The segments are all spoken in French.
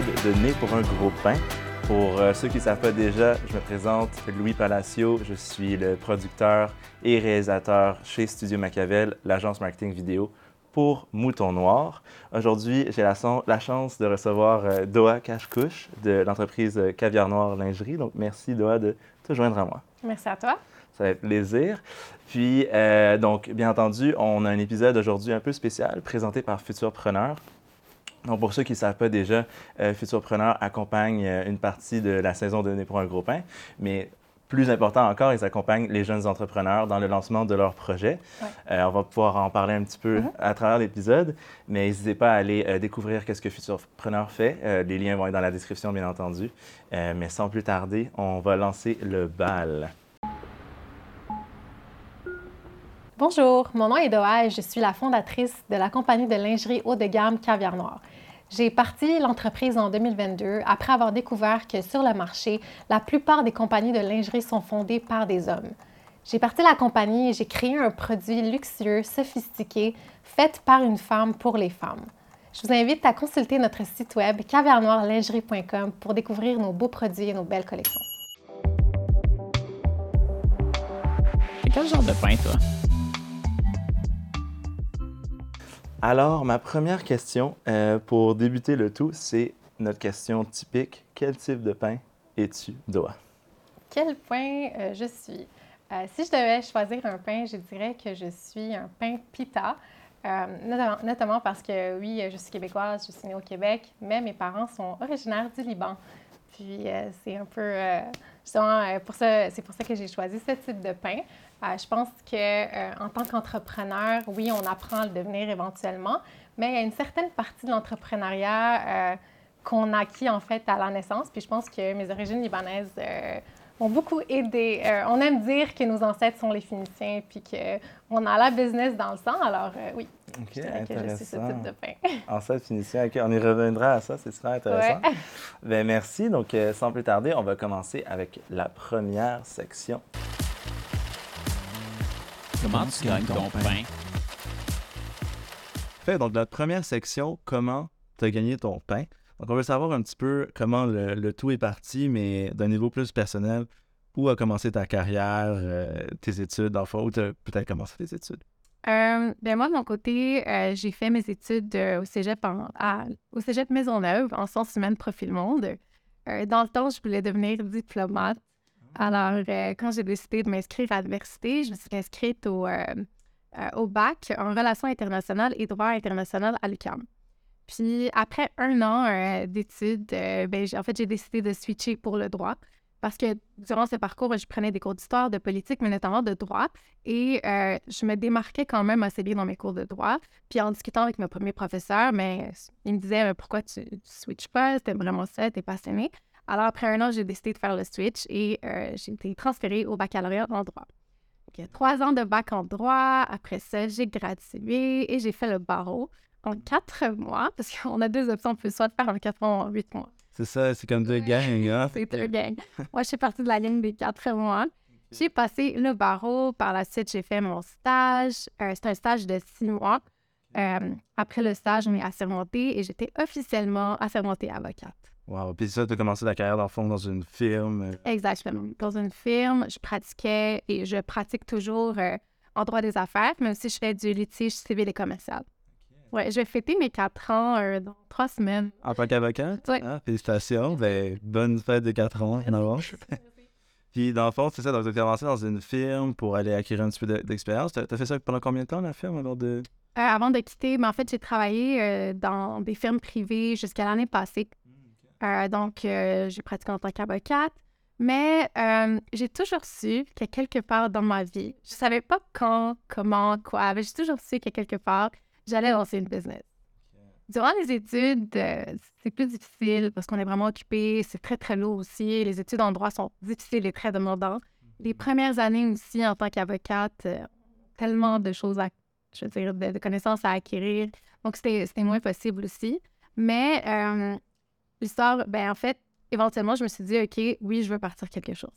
épisode de Né pour un gros pain. Pour euh, ceux qui ne savent pas déjà, je me présente Louis Palacio. Je suis le producteur et réalisateur chez Studio Machiavel, l'agence marketing vidéo pour Mouton Noir. Aujourd'hui, j'ai la chance de recevoir euh, Doha Cache-Couche de l'entreprise euh, Caviar Noir Lingerie. Donc, merci Doha de te joindre à moi. Merci à toi. Ça va être plaisir. Puis, euh, donc, bien entendu, on a un épisode aujourd'hui un peu spécial présenté par Futurpreneur. Donc, pour ceux qui ne savent pas déjà, euh, Futurpreneur accompagne euh, une partie de la saison de Né pour un gros pain, mais plus important encore, ils accompagnent les jeunes entrepreneurs dans le lancement de leurs projets. Ouais. Euh, on va pouvoir en parler un petit peu Mhm. à travers l'épisode, mais n'hésitez pas à aller euh, découvrir qu'est-ce que Futurpreneur fait. Euh, les liens vont être dans la description, bien entendu. Mais sans plus tarder, on va lancer le bal. Bonjour, mon nom est Doha et je suis la fondatrice de la compagnie de lingerie haut de gamme Caviar Noir. J'ai parti l'entreprise en 2022 après avoir découvert que sur le marché, la plupart des compagnies de lingerie sont fondées par des hommes. J'ai parti la compagnie et j'ai créé un produit luxueux, sophistiqué, fait par une femme pour les femmes. Je vous invite à consulter notre site web caviarnoirlingerie.com pour découvrir nos beaux produits et nos belles collections. C'est quel genre de pain, toi? Alors, ma première question euh, pour débuter le tout, c'est notre question typique. Quel type de pain es-tu, Doha? Quel pain euh, je suis? Euh, si je devais choisir un pain, je dirais que je suis un pain pita, notamment, notamment parce que oui, je suis québécoise, je suis née au Québec, mais mes parents sont originaires du Liban. Puis c'est un peu, justement, euh, pour ça, c'est pour ça que j'ai choisi ce type de pain. Euh, je pense que euh, en tant qu'entrepreneur, oui, on apprend à le devenir éventuellement, mais il y a une certaine partie de l'entrepreneuriat qu'on acquis en fait à la naissance. Puis je pense que mes origines libanaises m'ont beaucoup aidé. Euh, on aime dire que nos ancêtres sont les Phéniciens, puis qu'on a la business dans le sang. Alors euh, oui, OK, je dirais que je suis ce type de pain. En cette finition, OK, on y reviendra à ça, c'est super intéressant. Ouais. Ben, merci. Donc, euh, sans plus tarder, on va commencer avec la première section. Comment tu gagnes ton pain? Fait, donc, notre première section, comment tu as gagné ton pain? Donc, on veut savoir un petit peu comment le, le tout est parti, mais d'un niveau plus personnel. Où a commencé ta carrière, euh, tes études, fond, où tu as peut-être commencé tes études? Euh, ben moi, de mon côté, euh, j'ai fait mes études au cégep, en- à- au cégep Maisonneuve en sciences humaines profil monde. Dans le temps, je voulais devenir diplomate. Alors, euh, quand j'ai décidé de m'inscrire à l'université, je me suis inscrite au, au bac en relations internationales et droit international à l'UQAM. Puis, après un an euh, d'études, euh, ben, en fait, j'ai décidé de switcher pour le droit parce que durant ce parcours, ben, je prenais des cours d'histoire, de politique, mais notamment de droit. Et euh, je me démarquais quand même assez bien dans mes cours de droit. Puis en discutant avec mes premiers professeurs, mais ils me disaient pourquoi tu ne switches pas? C'était vraiment ça, t'es passionné. Alors après un an, j'ai décidé de faire le switch et j'ai été transférée au baccalauréat en droit. Donc, trois ans de bac en droit. Après ça, j'ai gradué et j'ai fait le barreau en quatre mois, parce qu'on a deux options, on peut soit le faire en quatre mois ou en huit mois. C'est ça, c'est comme deux gangs, hein? C'est un gang. Moi, je suis partie de la ligne des quatre mois. J'ai passé le barreau. Par la suite, j'ai fait mon stage. Euh, C'était un stage de six mois. Euh, après le stage, je m'ai assermentée et j'étais officiellement assermentée avocate. Wow. Puis ça, tu as commencé ta carrière, dans le fond, dans une firme. euh, Exactement. Dans une firme, je pratiquais et je pratique toujours euh, en droit des affaires, mais aussi je fais du litige civil et commercial. Ouais, je vais fêter mes quatre ans euh, dans trois semaines. En tant qu'avocate? Ouais. Ah, félicitations. Ben, bonne fête de 4 ans en avance. Puis, dans le fond, c'est ça. Donc, tu as commencé dans une firme pour aller acquérir un petit peu de- d'expérience. Tu as fait ça pendant combien de temps, la firme, avant de? Euh, avant de quitter, mais en fait, j'ai travaillé euh, dans des firmes privées jusqu'à l'année passée. Euh, donc, euh, j'ai pratiqué en tant qu'avocate. Mais euh, j'ai toujours su que quelque part dans ma vie, je savais pas quand, comment, quoi, mais j'ai toujours su que quelque part, j'allais lancer une business. Durant les études, euh, c'est plus difficile parce qu'on est vraiment occupé, c'est très, très lourd aussi. Les études en droit sont difficiles et très demandantes. Les premières années aussi, en tant qu'avocate, euh, tellement de choses à je veux dire, de, de connaissances à acquérir. Donc, c'était moins possible aussi. Mais euh, l'histoire, ben en fait, éventuellement, je me suis dit, OK, oui, je veux partir quelque chose.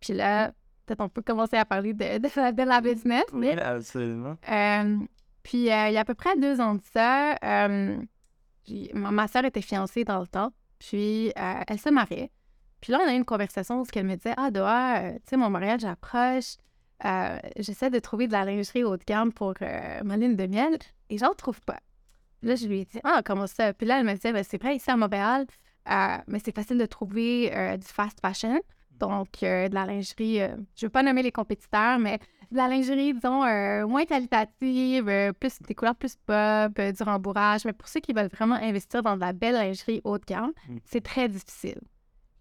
Puis là, peut-être on peut commencer à parler de, de, la- de la business. mais, absolument. euh, puis, euh, il y a à peu près deux ans de ça, euh, Ma, soeur était fiancée dans le temps, puis euh, elle se mariait. Puis là, on a eu une conversation où elle me disait Ah, Doha, tu sais, mon mariage approche. J'essaie de trouver de la lingerie haut de gamme pour ma lune de miel et j'en trouve pas. Là, je lui ai dit Ah, comment ça Puis là, elle me disait Ben, C'est vrai, ici à Montréal, mais c'est facile de trouver du fast fashion. Donc, euh, de la lingerie, euh, je ne veux pas nommer les compétiteurs, mais de la lingerie, disons, euh, moins qualitative, plus des couleurs plus pop, du rembourrage. Mais pour ceux qui veulent vraiment investir dans de la belle lingerie haut de gamme, Mm. c'est très difficile.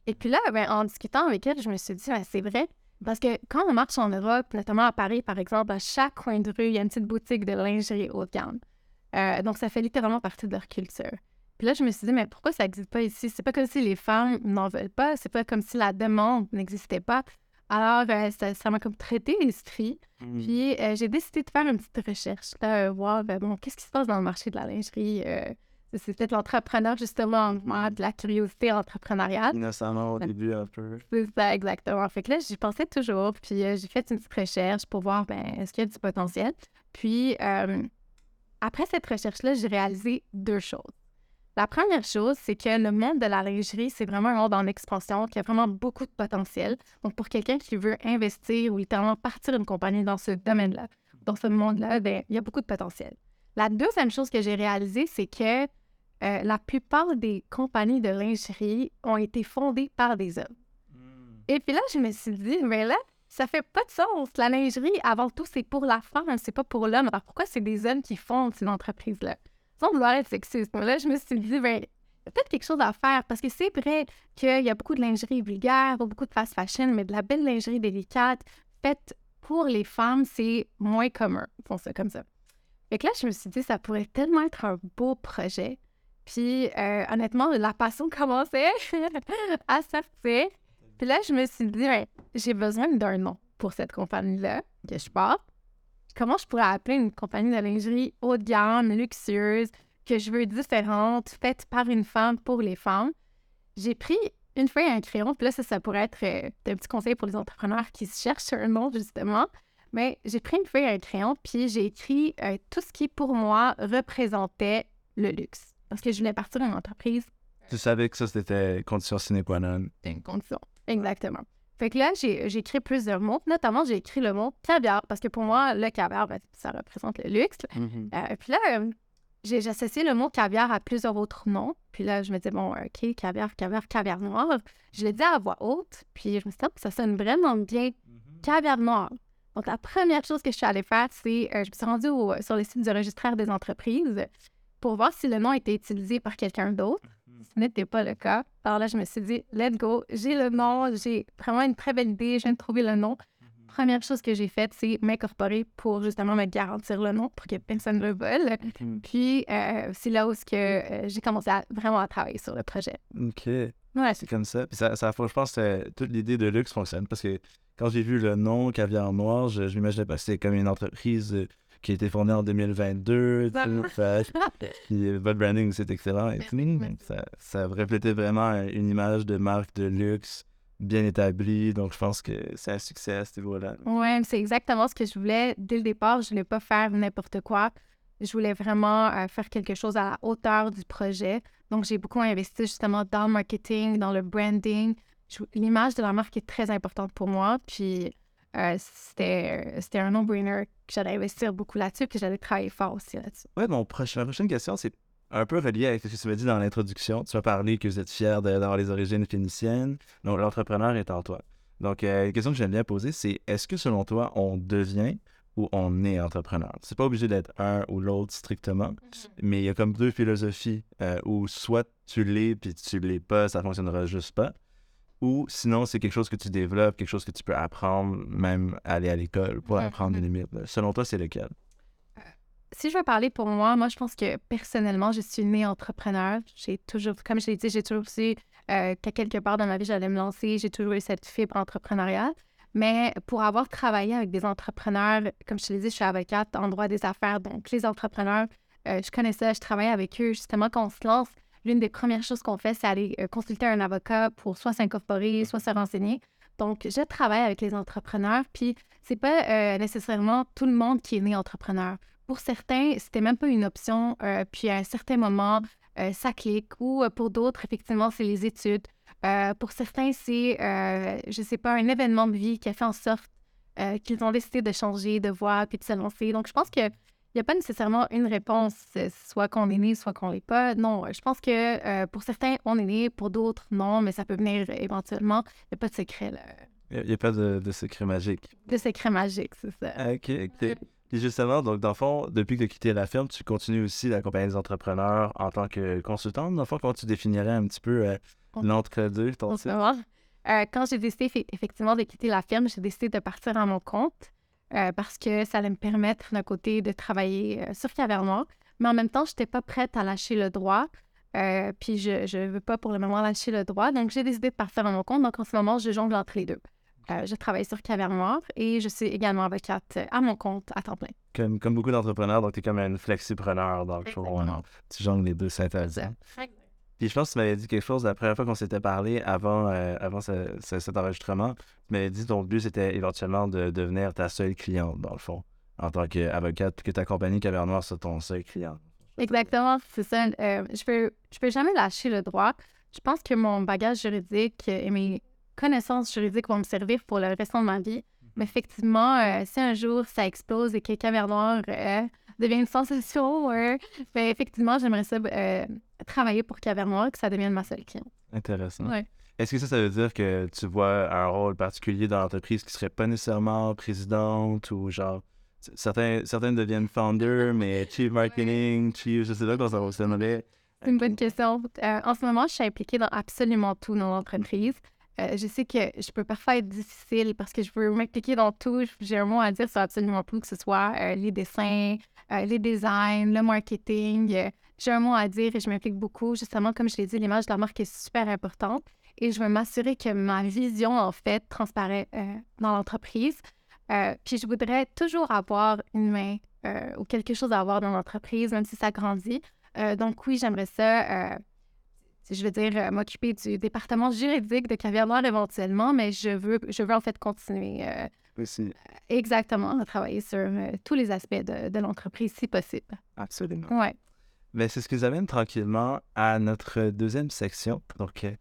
Et puis là, ben, en discutant avec elle, je me suis dit, Ben, c'est vrai. Parce que quand on marche en Europe, notamment à Paris, par exemple, à chaque coin de rue, il y a une petite boutique de lingerie haut de gamme. Donc, ça fait littéralement partie de leur culture. Puis là, je me suis dit, mais pourquoi ça n'existe pas ici? C'est pas comme si les femmes n'en veulent pas, c'est pas comme si la demande n'existait pas. Alors, euh, ça m'a comme traité l'esprit. Puis, euh, j'ai décidé de faire une petite recherche, là, euh, voir, ben, bon, qu'est-ce qui se passe dans le marché de la lingerie? euh, c'est peut-être l'entrepreneur, justement, moi, de la curiosité entrepreneuriale. Innocemment au début, un peu. C'est ça, exactement. Fait que là, j'y pensais toujours, puis j'ai fait une petite recherche pour voir, ben, est-ce qu'il y a du potentiel? Puis, après cette recherche-là, j'ai réalisé deux choses. La première chose, c'est que le monde de la lingerie, c'est vraiment un monde en expansion, qui a vraiment beaucoup de potentiel. Donc, pour quelqu'un qui veut investir ou littéralement partir une compagnie dans ce domaine-là, dans ce monde-là, ben, il y a beaucoup de potentiel. La deuxième chose que j'ai réalisée, c'est que euh, la plupart des compagnies de lingerie ont été fondées par des hommes. Et puis là, je me suis dit, mais là, ça fait pas de sens. La lingerie, avant tout, c'est pour la femme, c'est pas pour l'homme. Alors pourquoi c'est des hommes qui fondent ces entreprises-là? Sans vouloir être sexiste. Là, je me suis dit, ben, peut-être quelque chose à faire parce que c'est vrai qu'il y a beaucoup de lingerie vulgaire, beaucoup de fast fashion, mais de la belle lingerie délicate faite pour les femmes, c'est moins commun. Font ça comme ça. Fait que là, je me suis dit, ça pourrait tellement être un beau projet. Puis, euh, honnêtement, la passion commençait à sortir. Puis là, je me suis dit, Ouais, j'ai besoin d'un nom pour cette compagnie-là que je pars. Comment je pourrais appeler une compagnie de lingerie haut de gamme, luxueuse, que je veux différente, faite par une femme pour les femmes? J'ai pris une feuille et un crayon, puis là, ça, ça pourrait être euh, un petit conseil pour les entrepreneurs qui se cherchent un nom, justement. Mais j'ai pris une feuille et un crayon, puis j'ai écrit euh, tout ce qui, pour moi, représentait le luxe. Parce que je voulais partir d'une entreprise Tu savais que ça, c'était condition sine qua non. une condition. Exactement. Fait que là, j'ai j'ai écrit plusieurs mots. Notamment, j'ai écrit le mot caviar, parce que pour moi, le caviar, ben, ça représente le luxe. Euh, puis là, euh, j'ai associé le mot caviar à plusieurs autres noms. Puis là, je me disais, bon, OK, caviar, caviar, caviar noir. Je l'ai dit à voix haute, puis je me suis dit, Ah, ça sonne vraiment bien, caviar noir. Donc, la première chose que je suis allée faire, c'est, euh, je me suis rendue au- sur le site du registraire des entreprises pour voir si le nom était utilisé par quelqu'un d'autre. Ce n'était pas le cas. Alors là, je me suis dit, let's go, j'ai le nom, j'ai vraiment une très belle idée, je viens de trouver le nom. Première chose que j'ai faite, c'est m'incorporer pour justement me garantir le nom pour que personne ne le vole. Puis, euh, c'est là où que, euh, j'ai commencé à, vraiment à travailler sur le projet. OK. Ouais, C'est comme ça. Puis ça, ça je pense que toute l'idée de luxe fonctionne parce que quand j'ai vu le nom Caviar Noir, je, je m'imaginais pas que c'était comme une entreprise euh, qui a été fondée en 2022. tu sais, fait- Puis euh, votre branding, c'est excellent. Et. Ça, ça reflétait vraiment euh, une image de marque de luxe bien établie. Donc, je pense que c'est un succès à ce niveau-là. Ouais, c'est exactement ce que je voulais. Dès le départ, je voulais pas faire n'importe quoi. Je voulais vraiment euh, faire quelque chose à la hauteur du projet. Donc, j'ai beaucoup investi justement dans le marketing, dans le branding. L'image de la marque est très importante pour moi. Puis, euh, c'était c'était un no-brainer que j'allais investir beaucoup là-dessus, puis j'allais travailler fort aussi là-dessus. Ouais, mon prochain, ma prochaine question, c'est un peu relié avec ce que tu m'as dit dans l'introduction. Tu m'as parlé que vous êtes fier d'avoir les origines phéniciennes. Donc, l'entrepreneur est en toi. Donc, euh, une question que j'aime bien poser, c'est est-ce que selon toi, on devient ou on est entrepreneur? C'est pas obligé d'être un ou l'autre strictement, mais il y a comme deux philosophies euh, où soit tu l'es puis tu l'es pas, ça fonctionnera juste pas. Ou sinon, c'est quelque chose que tu développes, quelque chose que tu peux apprendre, même aller à l'école pour Mhm. apprendre des limites. Selon toi, c'est lequel? si je veux parler pour moi, moi, je pense que personnellement, je suis née entrepreneur. J'ai toujours, comme je l'ai dit, j'ai toujours su euh, qu'à quelque part dans ma vie, j'allais me lancer. J'ai toujours eu cette fibre entrepreneuriale. Mais pour avoir travaillé avec des entrepreneurs, comme je te l'ai dit, je suis avocate en droit des affaires. Donc, les entrepreneurs, euh, je connais ça, je travaille avec eux. Justement, quand on se lance, l'une des premières choses qu'on fait, c'est aller euh, consulter un avocat pour soit s'incorporer, soit se renseigner. Donc, je travaille avec les entrepreneurs, puis c'est pas euh, nécessairement tout le monde qui est né entrepreneur. Pour certains, c'était même pas une option. euh, puis à un certain moment, ça clique. Ou pour d'autres, effectivement, c'est les études. Pour certains, c'est, je sais pas, un événement de vie qui a fait en sorte qu'ils ont décidé de changer de voie puis de se lancer. Donc, je pense que n'y a pas nécessairement une réponse, euh, soit qu'on est né, soit qu'on l'est pas. Non, je pense que euh, pour certains, on est né, pour d'autres, non, mais ça peut venir éventuellement. Il n'y a pas de secret, là. Il n'y a, pas de, de secret magique. De secret magique, c'est ça. Ah, OK, OK. Puis justement, donc dans le fond, depuis que tu as quitté la firme, tu continues aussi d'accompagner des entrepreneurs en tant que consultante. Dans le fond, comment tu définirais un petit peu euh, l'entre-deux, ton titre? Euh, quand j'ai décidé effe- effectivement de quitter la firme, j'ai décidé de partir à mon compte euh, parce que ça allait me permettre d'un côté de travailler euh, sur Cavernois, mais en même temps, je n'étais pas prête à lâcher le droit. euh, puis je ne veux pas pour le moment lâcher le droit. Donc j'ai décidé de partir à mon compte. Donc en ce moment, je jongle entre les deux. Je travaille sur Cavernoir et je suis également avocate à mon compte à temps plein. Comme, comme beaucoup d'entrepreneurs, donc tu es comme un flexipreneur dans le hein. Tu jongles les deux, c'est intéressant. Puis je pense que tu m'avais dit quelque chose la première fois qu'on s'était parlé avant, euh, avant ce- ce- cet enregistrement. Tu m'avais dit que ton but c'était éventuellement de devenir ta seule cliente, dans le fond, en tant qu'avocate, puis que ta compagnie Cavernoir soit ton seul client. Exactement, c'est ça. Euh, je peux, je peux jamais lâcher le droit. Je pense que mon bagage juridique et mes connaissances juridiques vont me servir pour le restant de ma vie. Mais effectivement, euh, si un jour ça explose et que Cavernoir euh, devient une sensation, ben, effectivement, j'aimerais ça travailler pour Cavernoir, que ça devienne ma seule cliente. Intéressant. Ouais. Est-ce que ça, ça veut dire que tu vois un rôle particulier dans l'entreprise qui serait pas nécessairement présidente ou genre. Certains, deviennent founder, mais chief marketing, chief, je sais pas comment ça fonctionnerait. C'est une bonne question. Euh, en ce moment, je suis impliquée dans absolument tout dans l'entreprise. Euh, je sais que je peux parfois être difficile parce que je veux m'impliquer dans tout. J'ai un mot à dire sur absolument tout, que ce soit euh, les dessins, les designs, le marketing. J'ai un mot à dire et je m'implique beaucoup. Justement, comme je l'ai dit, l'image de la marque est super importante et je veux m'assurer que ma vision, en fait, transparaît euh, dans l'entreprise. Euh, puis je voudrais toujours avoir une main euh, ou quelque chose à avoir dans l'entreprise, même si ça grandit. Donc oui, j'aimerais ça, je veux dire, m'occuper du département juridique de Caviar Noir éventuellement, mais je veux, je veux en fait continuer Aussi. exactement à travailler sur tous les aspects de, de l'entreprise si possible. Absolument. Ouais. Mais c'est ce qui nous amène tranquillement à notre deuxième section. Donc, euh,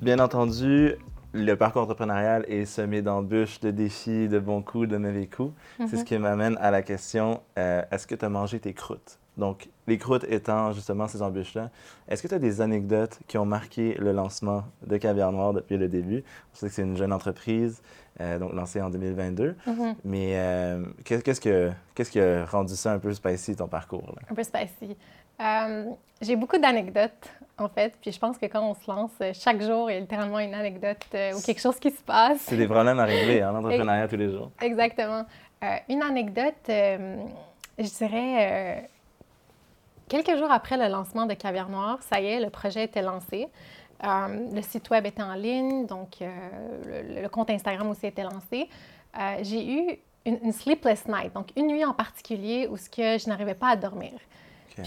Bien entendu, le parcours entrepreneurial est semé d'embûches, de défis, de bons coups, de mauvais coups. C'est ce qui m'amène à la question euh, est-ce que tu as mangé tes croûtes? Donc, les croûtes étant justement ces embûches-là, est-ce que tu as des anecdotes qui ont marqué le lancement de Caviar Noir depuis le début? On sait que c'est une jeune entreprise, euh, donc lancée en 2022. Mhm. Mais euh, qu'est- qu'est-ce, que, qu'est-ce qui a rendu ça un peu spicy, ton parcours là? Un peu spicy. Euh, j'ai beaucoup d'anecdotes, en fait. Puis je pense que quand on se lance, chaque jour, il y a littéralement une anecdote euh, ou quelque chose qui se passe. C'est des problèmes à régler, hein, l'entrepreneuriat tous les jours. Exactement. Euh, une anecdote, je dirais, quelques jours après le lancement de Caviar Noir, ça y est, le projet était lancé. Euh, le site web était en ligne, donc euh, le, le compte Instagram aussi était lancé. Euh, j'ai eu une, une sleepless night, donc une nuit en particulier où ce que je n'arrivais pas à dormir.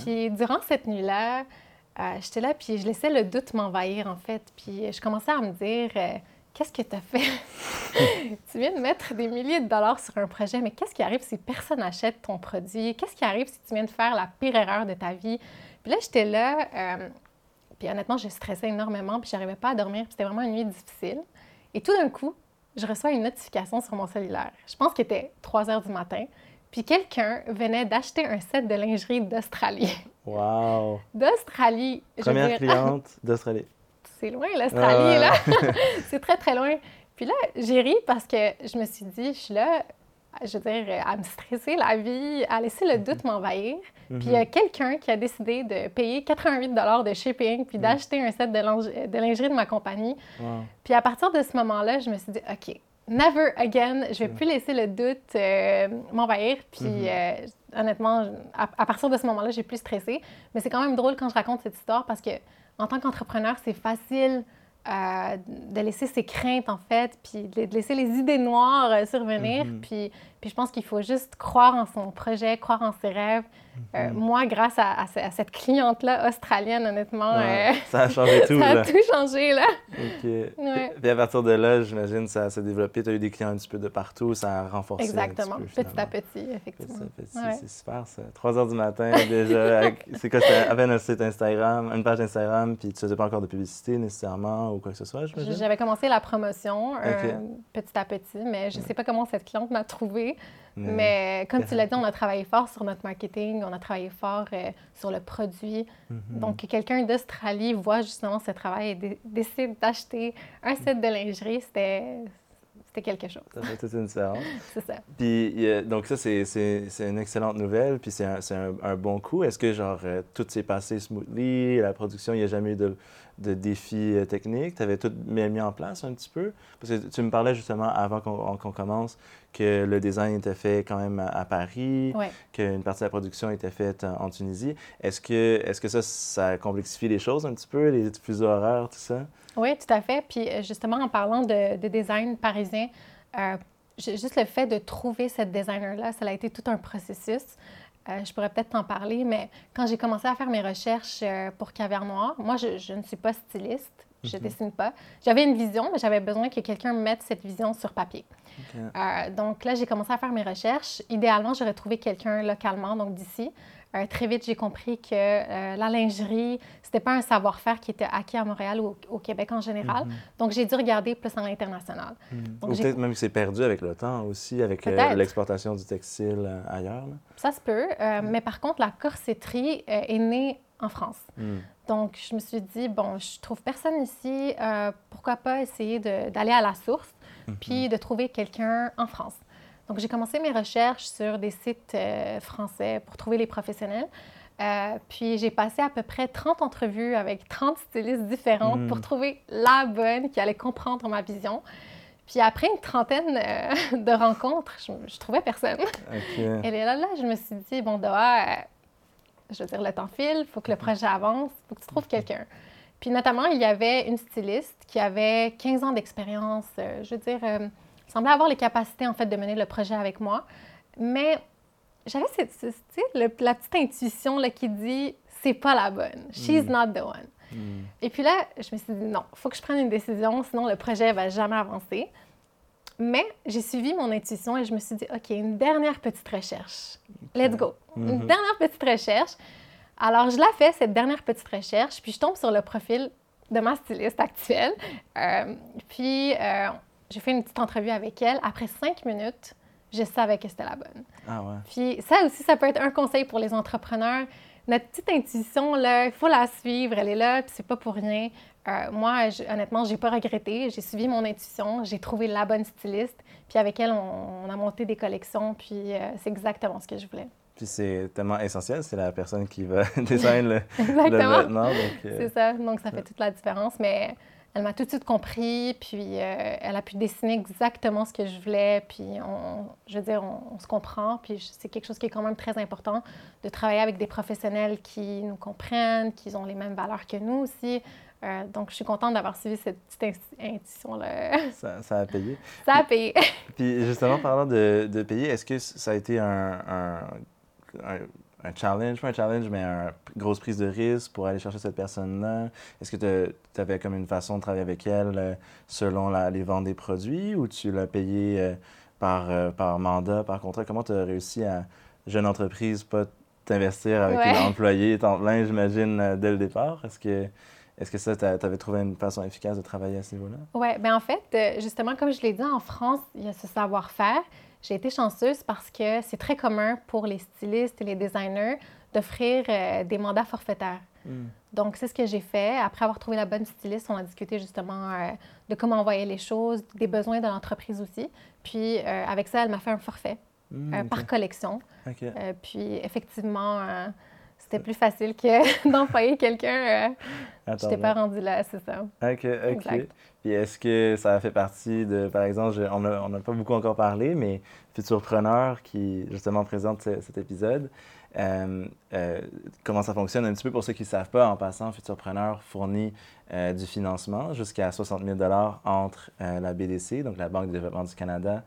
Puis durant cette nuit-là, j'étais là, puis je laissais le doute m'envahir, en fait. Puis je commençais à me dire, qu'est-ce que tu as fait? tu viens de mettre des milliers de dollars sur un projet, mais qu'est-ce qui arrive si personne n'achète ton produit? Qu'est-ce qui arrive si tu viens de faire la pire erreur de ta vie? Puis là, j'étais là, euh, puis honnêtement, je stressais énormément, puis j'arrivais pas à dormir, puis c'était vraiment une nuit difficile. Et tout d'un coup, je reçois une notification sur mon cellulaire. Je pense qu'il était 3 heures du matin. Puis quelqu'un venait d'acheter un set de lingerie d'Australie. Wow! D'Australie, je veux Première dire, cliente d'Australie. C'est loin l'Australie, là. c'est très, très loin. Puis là, j'ai ri parce que je me suis dit, je suis là, je veux dire, à me stresser la vie, à laisser le doute m'envahir. Puis il y a quelqu'un qui a décidé de payer 88 de shipping puis d'acheter un set de, linge- de lingerie de ma compagnie. Wow. Puis à partir de ce moment-là, je me suis dit, OK, never again, je vais plus laisser le doute euh, m'envahir. Puis euh, honnêtement, à, à partir de ce moment-là, j'ai plus stressé. Mais c'est quand même drôle quand je raconte cette histoire parce que en tant qu'entrepreneur, c'est facile euh, de laisser ses craintes, en fait, puis de laisser les idées noires euh, survenir. Mhm. puis, puis je pense qu'il faut juste croire en son projet, croire en ses rêves. Euh, Mhm. moi, grâce à, à ce- à cette cliente-là australienne, honnêtement, Ouais, euh, ça a changé tout, ça a là. tout changé, là. OK. Ouais. Puis à partir de là, j'imagine, ça s'est développé. Tu as eu des clients un petit peu de partout, ça a renforcé. Exactement. Un petit Petit à petit, Petit effectivement. à petit, Ouais. c'est super ça. 3 heures du matin, déjà. C'est quoi, c'était à peine un site Instagram, une page Instagram, puis tu faisais pas encore de publicité nécessairement ou quoi que ce soit, j'imagine? J'avais commencé la promotion euh, petit à petit, mais je ne sais pas comment cette cliente m'a trouvée. Mais- Mais comme tu l'as dit, on a travaillé fort sur notre marketing, on a travaillé fort euh, sur le produit. Mhm. Donc, que quelqu'un d'Australie voit justement ce travail et dé- décide d'acheter un set de lingerie, c'était c'était quelque chose. Ça fait toute une différence. C'est ça. Puis, donc ça, c'est- une excellente nouvelle, puis c'est un, c'est un- un bon coup. Est-ce que, genre, euh, tout s'est passé smoothly, la production, il n'y a jamais eu de, de défis euh, techniques? Tu avais tout mis, mis en place un petit peu? Parce que tu me parlais justement, avant qu'on commence, que le design était fait quand même à, Paris, Ouais. qu'une partie de la production était faite en, en Tunisie. Est-ce que, est -ce que ça, ça complexifie les choses un petit peu, les fuseaux horaires, tout ça? Oui, tout à fait. Puis euh, justement, en parlant de, de design parisien, euh, ju- juste le fait de trouver cette designer-là, ça a été tout un processus. Euh, je pourrais peut-être t'en parler, mais quand j'ai commencé à faire mes recherches euh, pour Caviar Noir, moi, je, je ne suis pas styliste, je Mhm. dessine pas. J'avais une vision, mais j'avais besoin que quelqu'un mette cette vision sur papier. Euh, donc là, j'ai commencé à faire mes recherches. Idéalement, j'aurais trouvé quelqu'un localement, donc d'ici. Euh, très vite, j'ai compris que euh, la lingerie, c'était pas un savoir-faire qui était acquis à Montréal ou au, au Québec en général. Mhm. Donc, j'ai dû regarder plus à l'international. Mhm. Donc, Ou peut-être même que c'est perdu avec le temps aussi, avec euh, l'exportation du textile euh, ailleurs. là. Ça se peut, euh, mais par contre, la corsetterie euh, est née en France. Mhm. Donc, je me suis dit, bon, je trouve personne ici, euh, pourquoi pas essayer d'aller à la source, Mhm. puis de trouver quelqu'un en France. Donc, j'ai commencé mes recherches sur des sites euh, français pour trouver les professionnels. Euh, puis, j'ai passé à peu près 30 entrevues avec 30 stylistes différents Mhm. pour trouver la bonne qui allait comprendre ma vision. Puis, après une trentaine euh, de rencontres, je, je trouvais personne. Et là, là, je me suis dit, bon, Doha, je veux dire, le temps file, il faut que le projet avance, il faut que tu trouves quelqu'un. Puis notamment, il y avait une styliste qui avait 15 ans d'expérience, je veux dire, semblait avoir les capacités, en fait, de mener le projet avec moi. Mais j'avais cette, ce- le- la petite intuition là, qui dit, c'est pas la bonne. She's Mm. not the one. Mhm. Et puis là, je me suis dit, non, il faut que je prenne une décision, sinon le projet va jamais avancer. Mais j'ai suivi mon intuition et je me suis dit, OK, une dernière petite recherche. Let's go. Une Mhm. dernière petite recherche. Alors, je la fais, cette dernière petite recherche, puis je tombe sur le profil de ma styliste actuelle. Euh, puis, euh, j'ai fait une petite entrevue avec elle. Après cinq minutes, je savais que c'était la bonne. Ah ouais. Puis ça aussi, ça peut être un conseil pour les entrepreneurs. Notre petite intuition, là, il faut la suivre, elle est là, puis c'est pas pour rien. Euh, moi, je- honnêtement, j'ai pas regretté. J'ai suivi mon intuition, j'ai trouvé la bonne styliste, puis avec elle, on, on a monté des collections, puis euh, c'est exactement ce que je voulais. Puis c'est tellement essentiel, c'est la personne qui va design le, le vêtement. Euh, C'est ça, donc ça fait toute la différence, mais elle m'a tout de suite compris, puis euh, elle a pu dessiner exactement ce que je voulais, puis on, je veux dire, on, on se comprend, puis c'est quelque chose qui est quand même très important, de travailler avec des professionnels qui nous comprennent, qui ont les mêmes valeurs que nous aussi. Euh, donc, je suis contente d'avoir suivi cette petite intu- intuition-là. ça, ça a payé. ça a payé. Puis justement, parlant de, de payer, est-ce que ça a été un, un, un- un challenge, pas un challenge, mais une grosse prise de risque pour aller chercher cette personne-là? Est-ce que tu avais comme une façon de travailler avec elle euh, selon la- les ventes des produits ou tu l'as payé euh, par, euh, par mandat, par contrat? Comment tu as réussi à, jeune entreprise, pas t'investir avec Ouais. un employé temps plein, j'imagine, dès le départ? Est-ce que, est-ce que ça, tu avais trouvé une façon efficace de travailler à ce niveau-là? Oui, bien en fait, justement, comme je l'ai dit, en France, il y a ce savoir-faire. J'ai été chanceuse parce que c'est très commun pour les stylistes et les designers d'offrir euh, des mandats forfaitaires. Hmm. Donc, c'est ce que j'ai fait. Après avoir trouvé la bonne styliste, on a discuté justement euh, de comment envoyer les choses, des besoins de l'entreprise aussi. Puis, euh, avec ça, elle m'a fait un forfait Hmm, par collection. Puis, effectivement, c'était plus facile que d'employer quelqu'un. Euh, Je n'étais pas rendue là, c'est ça. OK, OK. Exact. Puis est-ce que ça fait partie de, par exemple, je- on n'a on n'a pas beaucoup encore parlé, mais Futurpreneur qui justement présente ce- cet épisode, Euh, euh, comment ça fonctionne un petit peu pour ceux qui ne savent pas, en passant, Futurpreneur fournit euh, du financement jusqu'à 60 000 entre la BDC, donc la Banque de développement du Canada,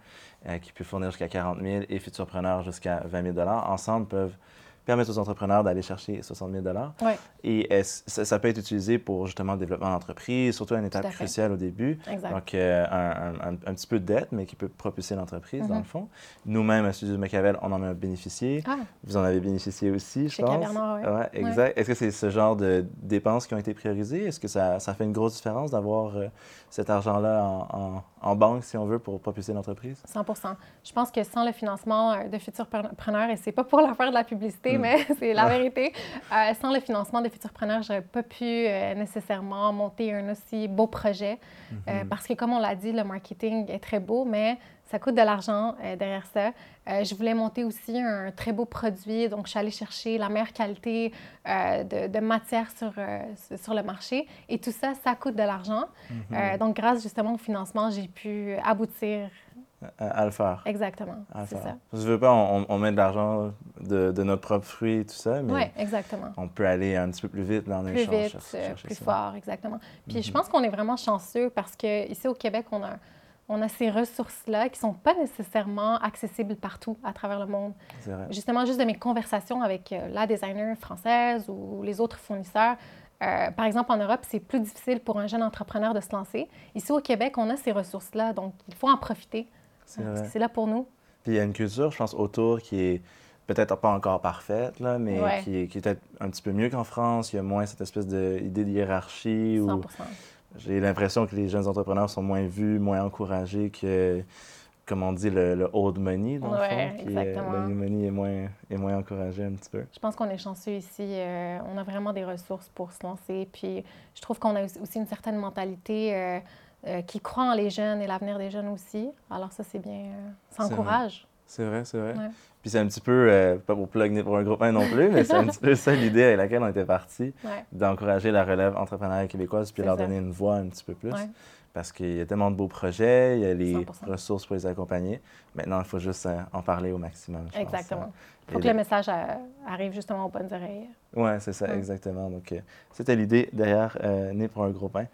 qui peut fournir jusqu'à 40 000 et Futurpreneur jusqu'à 20 000 Ensemble peuvent permettre aux entrepreneurs d'aller chercher 60 000 ouais. Et ça, ça, peut être utilisé pour justement le développement d'entreprise, surtout à une étape cruciale au début. Exact. Donc, euh, un, un, petit peu de dette, mais qui peut propulser l'entreprise, dans le fond. Nous-mêmes, à Studio Machiavel, on en a bénéficié. Ah. Vous en avez bénéficié aussi, je Chez pense. Oui. Ouais, exact. Est-ce que c'est ce genre de dépenses qui ont été priorisées? Est-ce que ça, ça fait une grosse différence d'avoir euh, cet argent-là en, en, en, banque, si on veut, pour propulser l'entreprise? 100% Je pense que sans le financement euh, de Futurpreneurs, et c'est pas pour leur faire de la publicité, Mm. mais c'est la vérité, euh, sans le financement de Futurpreneurs, j'aurais pas pu euh, nécessairement monter un aussi beau projet. Euh, Mhm. parce que, comme on l'a dit, le marketing est très beau, mais ça coûte de l'argent euh, derrière ça. Euh, je voulais monter aussi un très beau produit, donc je suis allée chercher la meilleure qualité euh, de, de, matière sur, sur le marché. Et tout ça, ça coûte de l'argent. Mhm. Euh, donc, grâce justement au financement, j'ai pu aboutir. À, à le faire. Exactement, À c'est faire. ça. Je veux pas, on, on met de l'argent de, de, notre propre fruit et tout ça, mais Oui, exactement. on peut aller un petit peu plus vite dans plus l'échange. vite, chercher- euh, chercher plus ça. fort, exactement. Puis je pense qu'on est vraiment chanceux parce qu'ici au Québec, on a, on a ces ressources-là qui ne sont pas nécessairement accessibles partout à travers le monde. Vrai. Justement, juste de mes conversations avec euh, la designer française ou les autres fournisseurs, euh, par exemple, en Europe, c'est plus difficile pour un jeune entrepreneur de se lancer. Ici au Québec, on a ces ressources-là, donc il faut en profiter. C'est Parce que là pour nous. Puis il y a une culture, je pense, autour qui est peut-être pas encore parfaite, là, mais Ouais. qui, est, qui est peut-être un petit peu mieux qu'en France. Il y a moins cette espèce d'idée de hiérarchie 100 où j'ai l'impression que les jeunes entrepreneurs sont moins vus, moins encouragés que, comme on dit, le, le old money, dans Ouais, le fond. Qui est- exactement. le new money est moins, est moins encouragé un petit peu. Je pense qu'on est chanceux ici. euh, on a vraiment des ressources pour se lancer. Puis je trouve qu'on a aussi une certaine mentalité euh, euh, qui croit en les jeunes et l'avenir des jeunes aussi. Alors ça, c'est bien. ça vrai. C'est vrai, c'est vrai. Ouais. Puis c'est un petit peu, euh, pas pour plugner pour un groupe un non plus, mais c'est un petit peu ça l'idée avec laquelle on était parti, Ouais. d'encourager la relève entrepreneuriale québécoise puis leur ça. donner une voix un petit peu plus. Ouais. Parce qu'il y a tellement de beaux projets, il y a les 100%. ressources pour les accompagner. Maintenant, il faut juste euh, en parler au maximum. je. Exactement. Il Et faut que le- message euh, arrive justement aux bonnes oreilles. Oui, c'est ça, Ouais. exactement. Donc, euh, c'était l'idée derrière euh, Né pour un gros pain.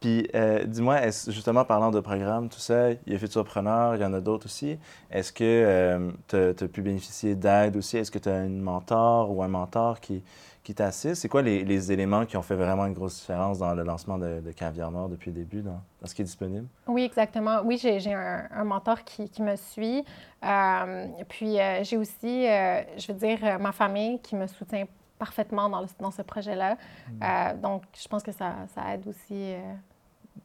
Puis, euh, dis-moi, justement, parlant de programmes, tout ça, il y a Futurpreneur, il y en a d'autres aussi. Est-ce que tu as, pu bénéficier d'aide aussi? Est-ce que tu as une mentor ou un mentor qui, qui t'assiste? C'est quoi les, les éléments qui ont fait vraiment une grosse différence dans le lancement de, de Caviar Noir depuis le début, dans, dans ce qui est disponible? Oui, exactement. Oui, j'ai un, un mentor qui, qui me suit. Euh, puis euh, j'ai aussi, euh, je veux dire, ma famille qui me soutient parfaitement dans, le- dans ce projet-là. Mm. Euh, donc, je pense que ça, ça aide aussi.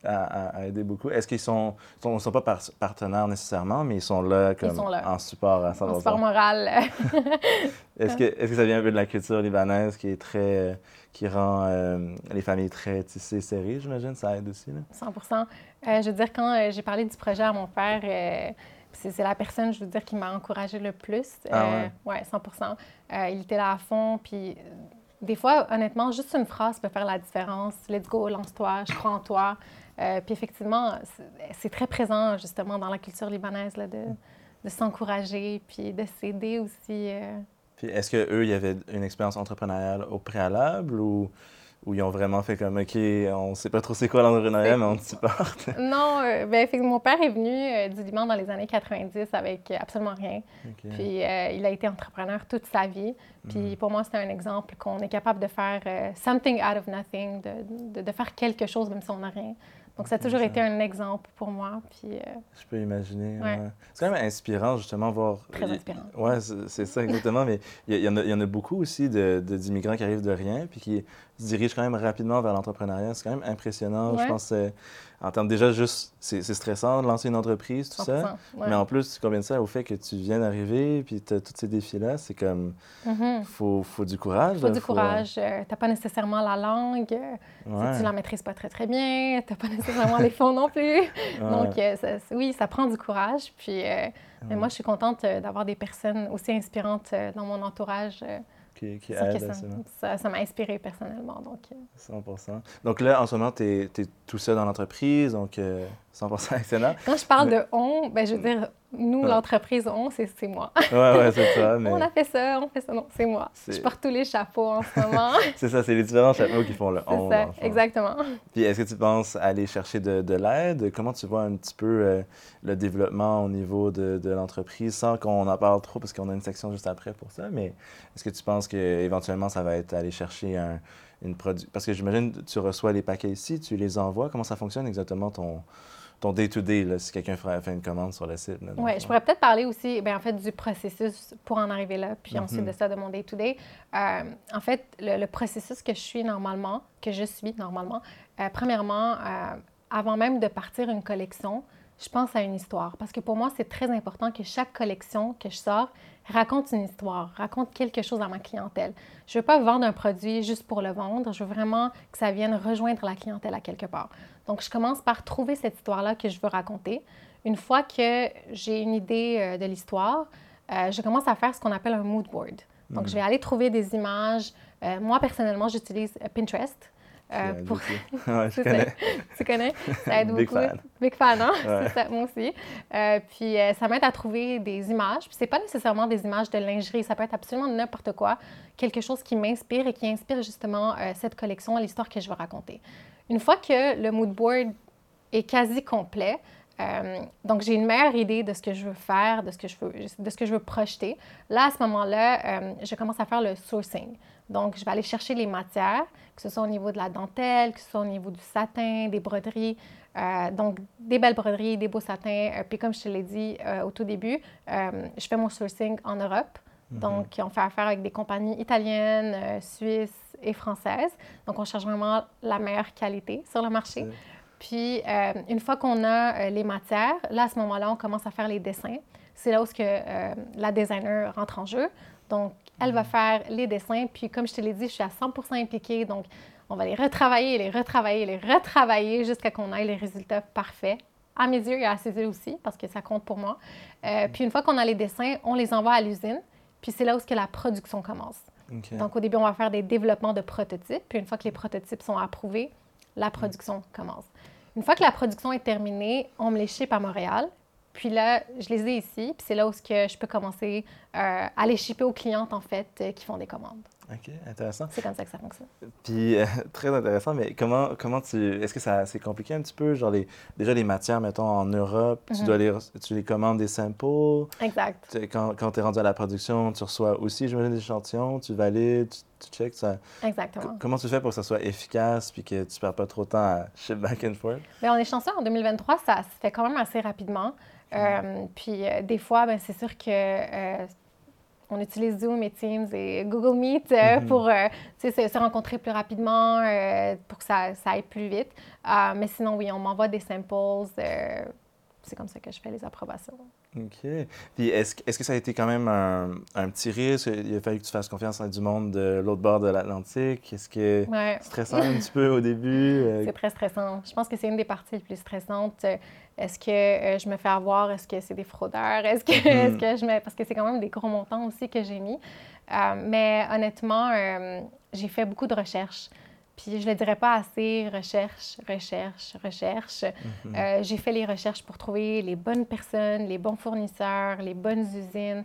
À, à- aider beaucoup. Est-ce qu'ils sont, sont, sont pas par- partenaires nécessairement, mais ils sont là comme sont là. en support à 100%? en sport moral. Est-ce que, est-ce que ça vient un peu de la culture libanaise qui est très. euh, qui rend euh, les familles très tissées, serrées, j'imagine? Ça aide aussi, là? 100 Euh, Je veux dire, quand euh, j'ai parlé du projet à mon père, euh, c'est la personne, je veux dire, qui m'a encouragée le plus. Ah Euh, ouais, 100 Euh, Il était là à fond. Puis, des fois, honnêtement, juste une phrase peut faire la différence. Let's go, lance-toi, je crois en toi. Euh, puis, effectivement, c'est- c'est très présent, justement, dans la culture libanaise, là, de, de s'encourager, puis de s'aider aussi. euh. Puis est-ce qu'eux, il y avait une expérience entrepreneuriale au préalable ou, ou ils ont vraiment fait comme, OK, on sait pas trop c'est quoi l'entrepreneuriat, mais on te supporte? Non, euh, ben, fait que mon père est venu euh, du Liban dans les années 90 avec absolument rien. Puis il a été entrepreneur toute sa vie. Puis pour moi, c'était un exemple qu'on est capable de faire something out of nothing, de, de- de faire quelque chose même si on n'a rien. Donc ça a toujours été un exemple pour moi. Puis euh, Je peux imaginer. Ouais. ouais. C'est quand même inspirant, justement, voir. Très inspirant. Ouais, c'est ça, exactement. mais il y, en a- il y en a beaucoup aussi de- de- d'immigrants qui arrivent de rien puis qui se dirigent quand même rapidement vers l'entrepreneuriat. C'est quand même impressionnant. Je pense que, en termes déjà, juste, c'est stressant de lancer une entreprise, tout 100%. ça. ouais. Mais en plus, tu combines ça au fait que tu viens d'arriver puis tu as tous ces défis-là. C'est comme, Mhm. faut, faut du courage. Il faut du courage. Euh, t'as pas nécessairement la langue. euh. Tu la maîtrises pas très, très bien. T'as pas nécessairement les fonds non plus. Ouais. Donc, euh, ça- oui, ça prend du courage. Puis, euh, mais moi, je suis contente d'avoir des personnes aussi inspirantes dans mon entourage. Euh, qui, qui aide à ça- ça. ça m'a inspirée personnellement. Donc, euh, 100 Donc là, en ce moment, tu es, tout seul dans l'entreprise, donc euh, 100% excellent. Quand je parle Mais- de on, ben, je veux dire, nous, Ouais. l'entreprise on, c'est c'est moi. Ouais, ouais, c'est ça. Mais On a fait ça, on fait ça. Non, c'est moi. C'est- Je porte tous les chapeaux en ce moment. c'est ça, c'est les différents chapeaux qui font le c'est on. ça, le fond. exactement. Puis est-ce que tu penses aller chercher de, de l'aide? Comment tu vois un petit peu euh, le développement au niveau de, de l'entreprise? Sans qu'on en parle trop parce qu'on a une section juste après pour ça, mais est-ce que tu penses qu'éventuellement ça va être aller chercher un, une produit? Parce que j'imagine tu reçois les paquets ici, tu les envoies. Comment ça fonctionne exactement ton ton day-to-day, si quelqu'un fait une commande sur le site? Oui, je pourrais peut-être parler aussi ben, en fait, du processus pour en arriver là, puis Mhm. ensuite de ça, de mon day-to-day. Euh, en fait, le, le processus que je suis normalement, que je suis normalement, euh, premièrement, euh, avant même de partir une collection, je pense à une histoire. Parce que pour moi, c'est très important que chaque collection que je sors raconte une histoire, raconte quelque chose à ma clientèle. Je ne veux pas vendre un produit juste pour le vendre, je veux vraiment que ça vienne rejoindre la clientèle à quelque part. Donc, je commence par trouver cette histoire-là que je veux raconter. Une fois que j'ai une idée euh, de l'histoire, euh, je commence à faire ce qu'on appelle un mood board. Donc, je vais aller trouver des images. Euh, moi, personnellement, j'utilise Pinterest. Euh, pour... ouais, je connais. tu connais? Ça aide Big beaucoup. fan. Big fan, hein? Ouais. C'est ça, moi aussi. Euh, puis euh, ça m'aide à trouver des images. Puis c'est pas nécessairement des images de lingerie, ça peut être absolument n'importe quoi. Quelque chose qui m'inspire et qui inspire justement euh, cette collection, l'histoire que je veux raconter. Une fois que le mood board est quasi complet, euh, donc j'ai une meilleure idée de ce que je veux faire, de ce que je veux, de ce que je veux projeter. Là, à ce moment-là, euh, je commence à faire le sourcing. Donc, je vais aller chercher les matières, que ce soit au niveau de la dentelle, que ce soit au niveau du satin, des broderies. Euh, donc, des belles broderies, des beaux satins. Puis, comme je te l'ai dit au tout début, je fais mon sourcing en Europe. Donc, on fait affaire avec des compagnies italiennes, suisses et françaises. Donc, on cherche vraiment la meilleure qualité sur le marché. Puis, euh, une fois qu'on a euh, les matières, là, à ce moment-là, on commence à faire les dessins. C'est là où ce que, euh, la designer rentre en jeu. Donc, elle va faire les dessins. Puis, comme je te l'ai dit, je suis à 100% impliquée. Donc, on va les retravailler, les retravailler, les retravailler jusqu'à qu'on ait les résultats parfaits. À mes yeux et à ses yeux aussi, parce que ça compte pour moi. Euh, puis, une fois qu'on a les dessins, on les envoie à l'usine. Puis, c'est là où ce que la production commence. Donc, au début, on va faire des développements de prototypes. Puis, une fois que les prototypes sont approuvés, la production commence. Une fois que la production est terminée, on me les ship à Montréal. Puis là, je les ai ici. Puis c'est là où je peux commencer euh, à les shipper aux clientes, en fait, euh, qui font des commandes. OK, intéressant. C'est comme ça que ça fonctionne. Puis, euh, très intéressant, mais comment, comment tu. Est-ce que ça c'est compliqué un petit peu? Genre, les, déjà, les matières, mettons, en Europe, tu, Mhm. dois les, tu les commandes des samples? Exact. Tu- Quand, quand tu es rendu à la production, tu reçois aussi, j'imagine, des échantillons, tu valides, tu, tu checks. Ça. Exactement. Comment tu fais pour que ça soit efficace puis que tu perds pas trop de temps à ship back and forth? Mais on est chanceux, en 2023, ça se fait quand même assez rapidement. Euh, puis euh, des fois, ben, c'est sûr que euh, on utilise Zoom et Teams et Google Meet euh, Mhm. pour euh, se, se rencontrer plus rapidement, euh, pour que ça, ça aille plus vite. Mais sinon, oui, on m'envoie des samples. c'est comme ça que je fais les approbations. OK. Puis est-ce, que- est-ce que ça a été quand même un, un petit risque? Il a fallu que tu fasses confiance à du monde de l'autre bord de l'Atlantique. Est-ce que Ouais. c'est stressant un petit peu au début? C'est très stressant. Je pense que c'est une des parties les plus stressantes. Est-ce que euh, je me fais avoir? Est-ce que c'est des fraudeurs? Est-ce que, est-ce que je me... Parce que c'est quand même des gros montants aussi que j'ai mis. Euh, mais honnêtement, euh, j'ai fait beaucoup de recherches. Puis je ne le dirais pas assez, recherche, recherche, recherche. mhm. Euh, j'ai fait les recherches pour trouver les bonnes personnes, les bons fournisseurs, les bonnes usines.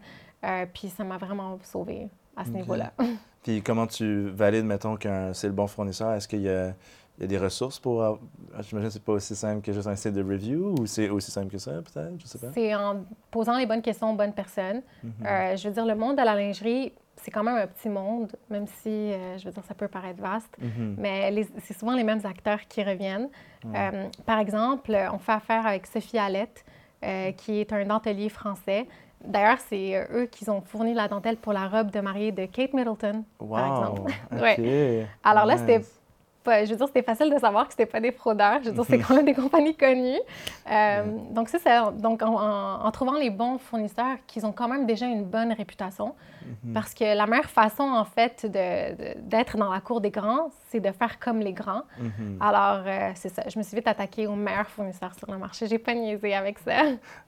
Puis ça m'a vraiment sauvée à ce niveau-là. Puis comment tu valides, mettons, que c'est le bon fournisseur? Est-ce qu'il y a, il y a des ressources pour... avoir- J'imagine que c'est pas aussi simple que juste un site de review ou c'est aussi simple que ça, peut-être? Je sais pas. C'est en posant les bonnes questions aux bonnes personnes. Mhm. Euh, je veux dire, le monde de la lingerie, c'est quand même un petit monde, même si, euh, je veux dire, ça peut paraître vaste. Mhm. Mais c'est souvent les mêmes acteurs qui reviennent. Euh, par exemple, on fait affaire avec Sophie Alette, euh, qui est un dentelier français. D'ailleurs, c'est eux qui ont fourni la dentelle pour la robe de mariée de Kate Middleton. Wow! exemple. OK. Ouais. Alors là, c'était. Pas- je veux dire, c'était facile de savoir que c'était pas des fraudeurs. Je veux dire, c'est quand même des compagnies connues. Euh, Donc, ça, c'est donc en, en- en trouvant les bons fournisseurs qui ont quand même déjà une bonne réputation. Mhm. Parce que la meilleure façon, en fait, d'être dans la cour des grands, c'est de faire comme les grands. Mhm. Alors, euh, c'est ça. Je me suis vite attaquée aux meilleurs fournisseurs sur le marché. J'ai pas niaisé avec ça.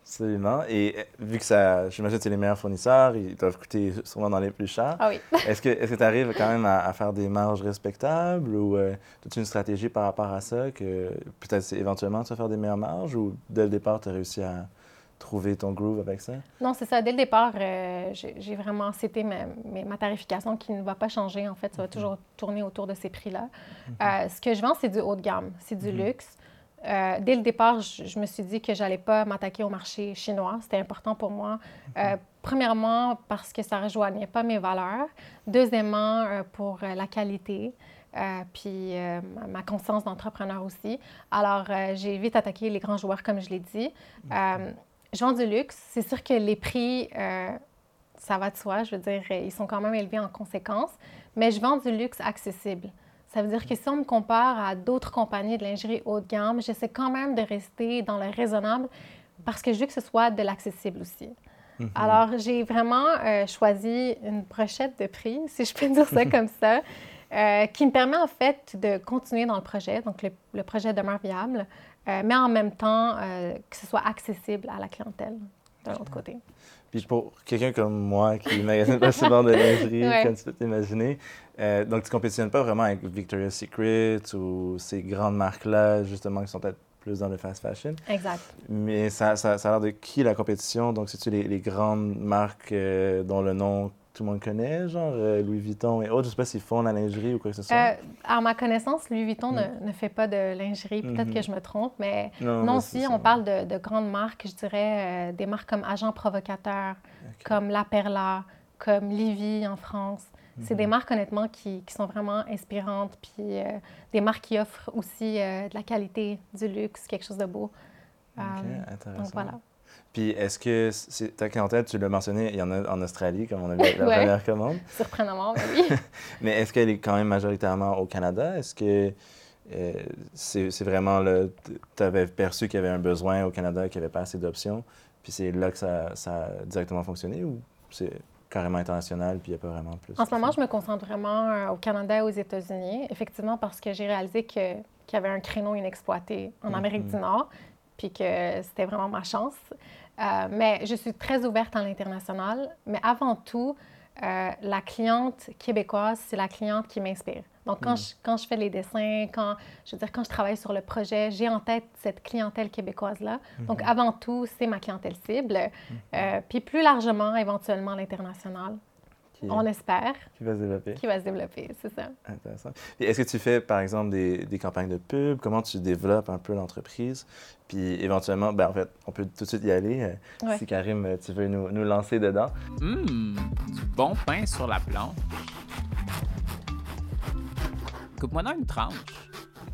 Absolument. Et euh, vu que ça, j'imagine que c'est les meilleurs fournisseurs, ils doivent coûter sûrement dans les plus chers. Ah oui. Est-ce que tu arrives quand même à, à faire des marges respectables ou euh, as-tu une stratégie par rapport à ça que peut-être éventuellement tu vas faire des meilleures marges ou dès le départ tu as réussi à trouver ton groove avec ça? Non, c'est ça. Dès le départ, euh, j'ai vraiment cité ma, tarification qui ne va pas changer. En fait, ça va toujours tourner autour de ces prix-là. Euh, ce que je vends, c'est du haut de gamme, c'est du luxe. Euh, dès le départ, je, je me suis dit que j'allais pas m'attaquer au marché chinois. C'était important pour moi. Euh, premièrement, parce que ça rejoignait pas mes valeurs. Deuxièmement, euh, pour la qualité. Euh, puis euh, ma- conscience d'entrepreneur aussi. Alors, euh, j'ai vite attaqué les grands joueurs, comme je l'ai dit. Euh, je vends du luxe. C'est sûr que les prix, euh, ça va de soi. Je veux dire, ils sont quand même élevés en conséquence. Mais je vends du luxe accessible. Ça veut dire que si on me compare à d'autres compagnies de lingerie haut de gamme, j'essaie quand même de rester dans le raisonnable parce que je veux que ce soit de l'accessible aussi. Alors, j'ai vraiment choisi une brochette de prix, si je peux dire ça comme ça, euh, qui me permet en fait de continuer dans le projet. Donc, le, le projet demeure viable, euh, mais en même temps euh, que ce soit accessible à la clientèle d'un autre côté. Puis pour quelqu'un comme moi qui magasine pas souvent de lingerie, Ouais. comme tu peux t'imaginer, euh, donc tu compétitionnes pas vraiment avec Victoria's Secret ou ces grandes marques-là, justement, qui sont peut-être plus dans le fast fashion. Exact. Mais ça, ça, ça a l'air de qui la compétition? Donc, c'est-tu les, les grandes marques euh, dont le nom tout le monde connaît, genre euh, Louis Vuitton et autres? Je sais pas s'ils font la lingerie ou quoi que ce soit. Euh, à ma connaissance, Louis Vuitton ne, ne fait pas de lingerie. Peut-être que je me trompe, mais non, non, mais c'est si ça. on parle de, de grandes marques, je dirais euh, des marques comme Agent Provocateur, comme La Perla, comme Livy en France. C'est des marques, honnêtement, qui, qui sont vraiment inspirantes, puis euh, des marques qui offrent aussi de la qualité, du luxe, quelque chose de beau. Ok, intéressant. donc voilà. Puis, est-ce que c'est, ta clientèle, tu l'as mentionné, il y en a en Australie, comme on a vu la Ouais. première commande. Surprenamment, mais oui. Mais est-ce qu'elle est quand même majoritairement au Canada? Est-ce que euh, c'est, vraiment le. Tu avais perçu qu'il y avait un besoin au Canada, qu'il n'y avait pas assez d'options, puis c'est là que ça, ça a directement fonctionné ou c'est carrément international, puis il n'y a pas vraiment plus? En ce moment, je me concentre vraiment euh, au Canada et aux États-Unis, effectivement parce que j'ai réalisé qu'il y avait un créneau inexploité en Amérique Mhm. du Nord, puis que c'était vraiment ma chance. Euh, mais je suis très ouverte à l'international, mais avant tout, euh, la cliente québécoise, c'est la cliente qui m'inspire. Donc, quand, Mhm. je, quand je fais les dessins, quand, je veux dire, quand je travaille sur le projet, j'ai en tête cette clientèle québécoise-là. Donc, Mhm. avant tout, c'est ma clientèle cible. Euh, puis plus largement, éventuellement, l'international. Qui, On espère qui va se développer. qui va se développer, c'est ça. Intéressant. Est-ce que tu fais, par exemple, des, des campagnes de pub? Comment tu développes un peu l'entreprise? Puis éventuellement, ben, en fait, on peut tout de suite y aller. euh, Ouais. Si Karim, euh, tu veux nous, nous lancer dedans. Hum, du bon pain sur la planche. Coupe-moi dans une tranche.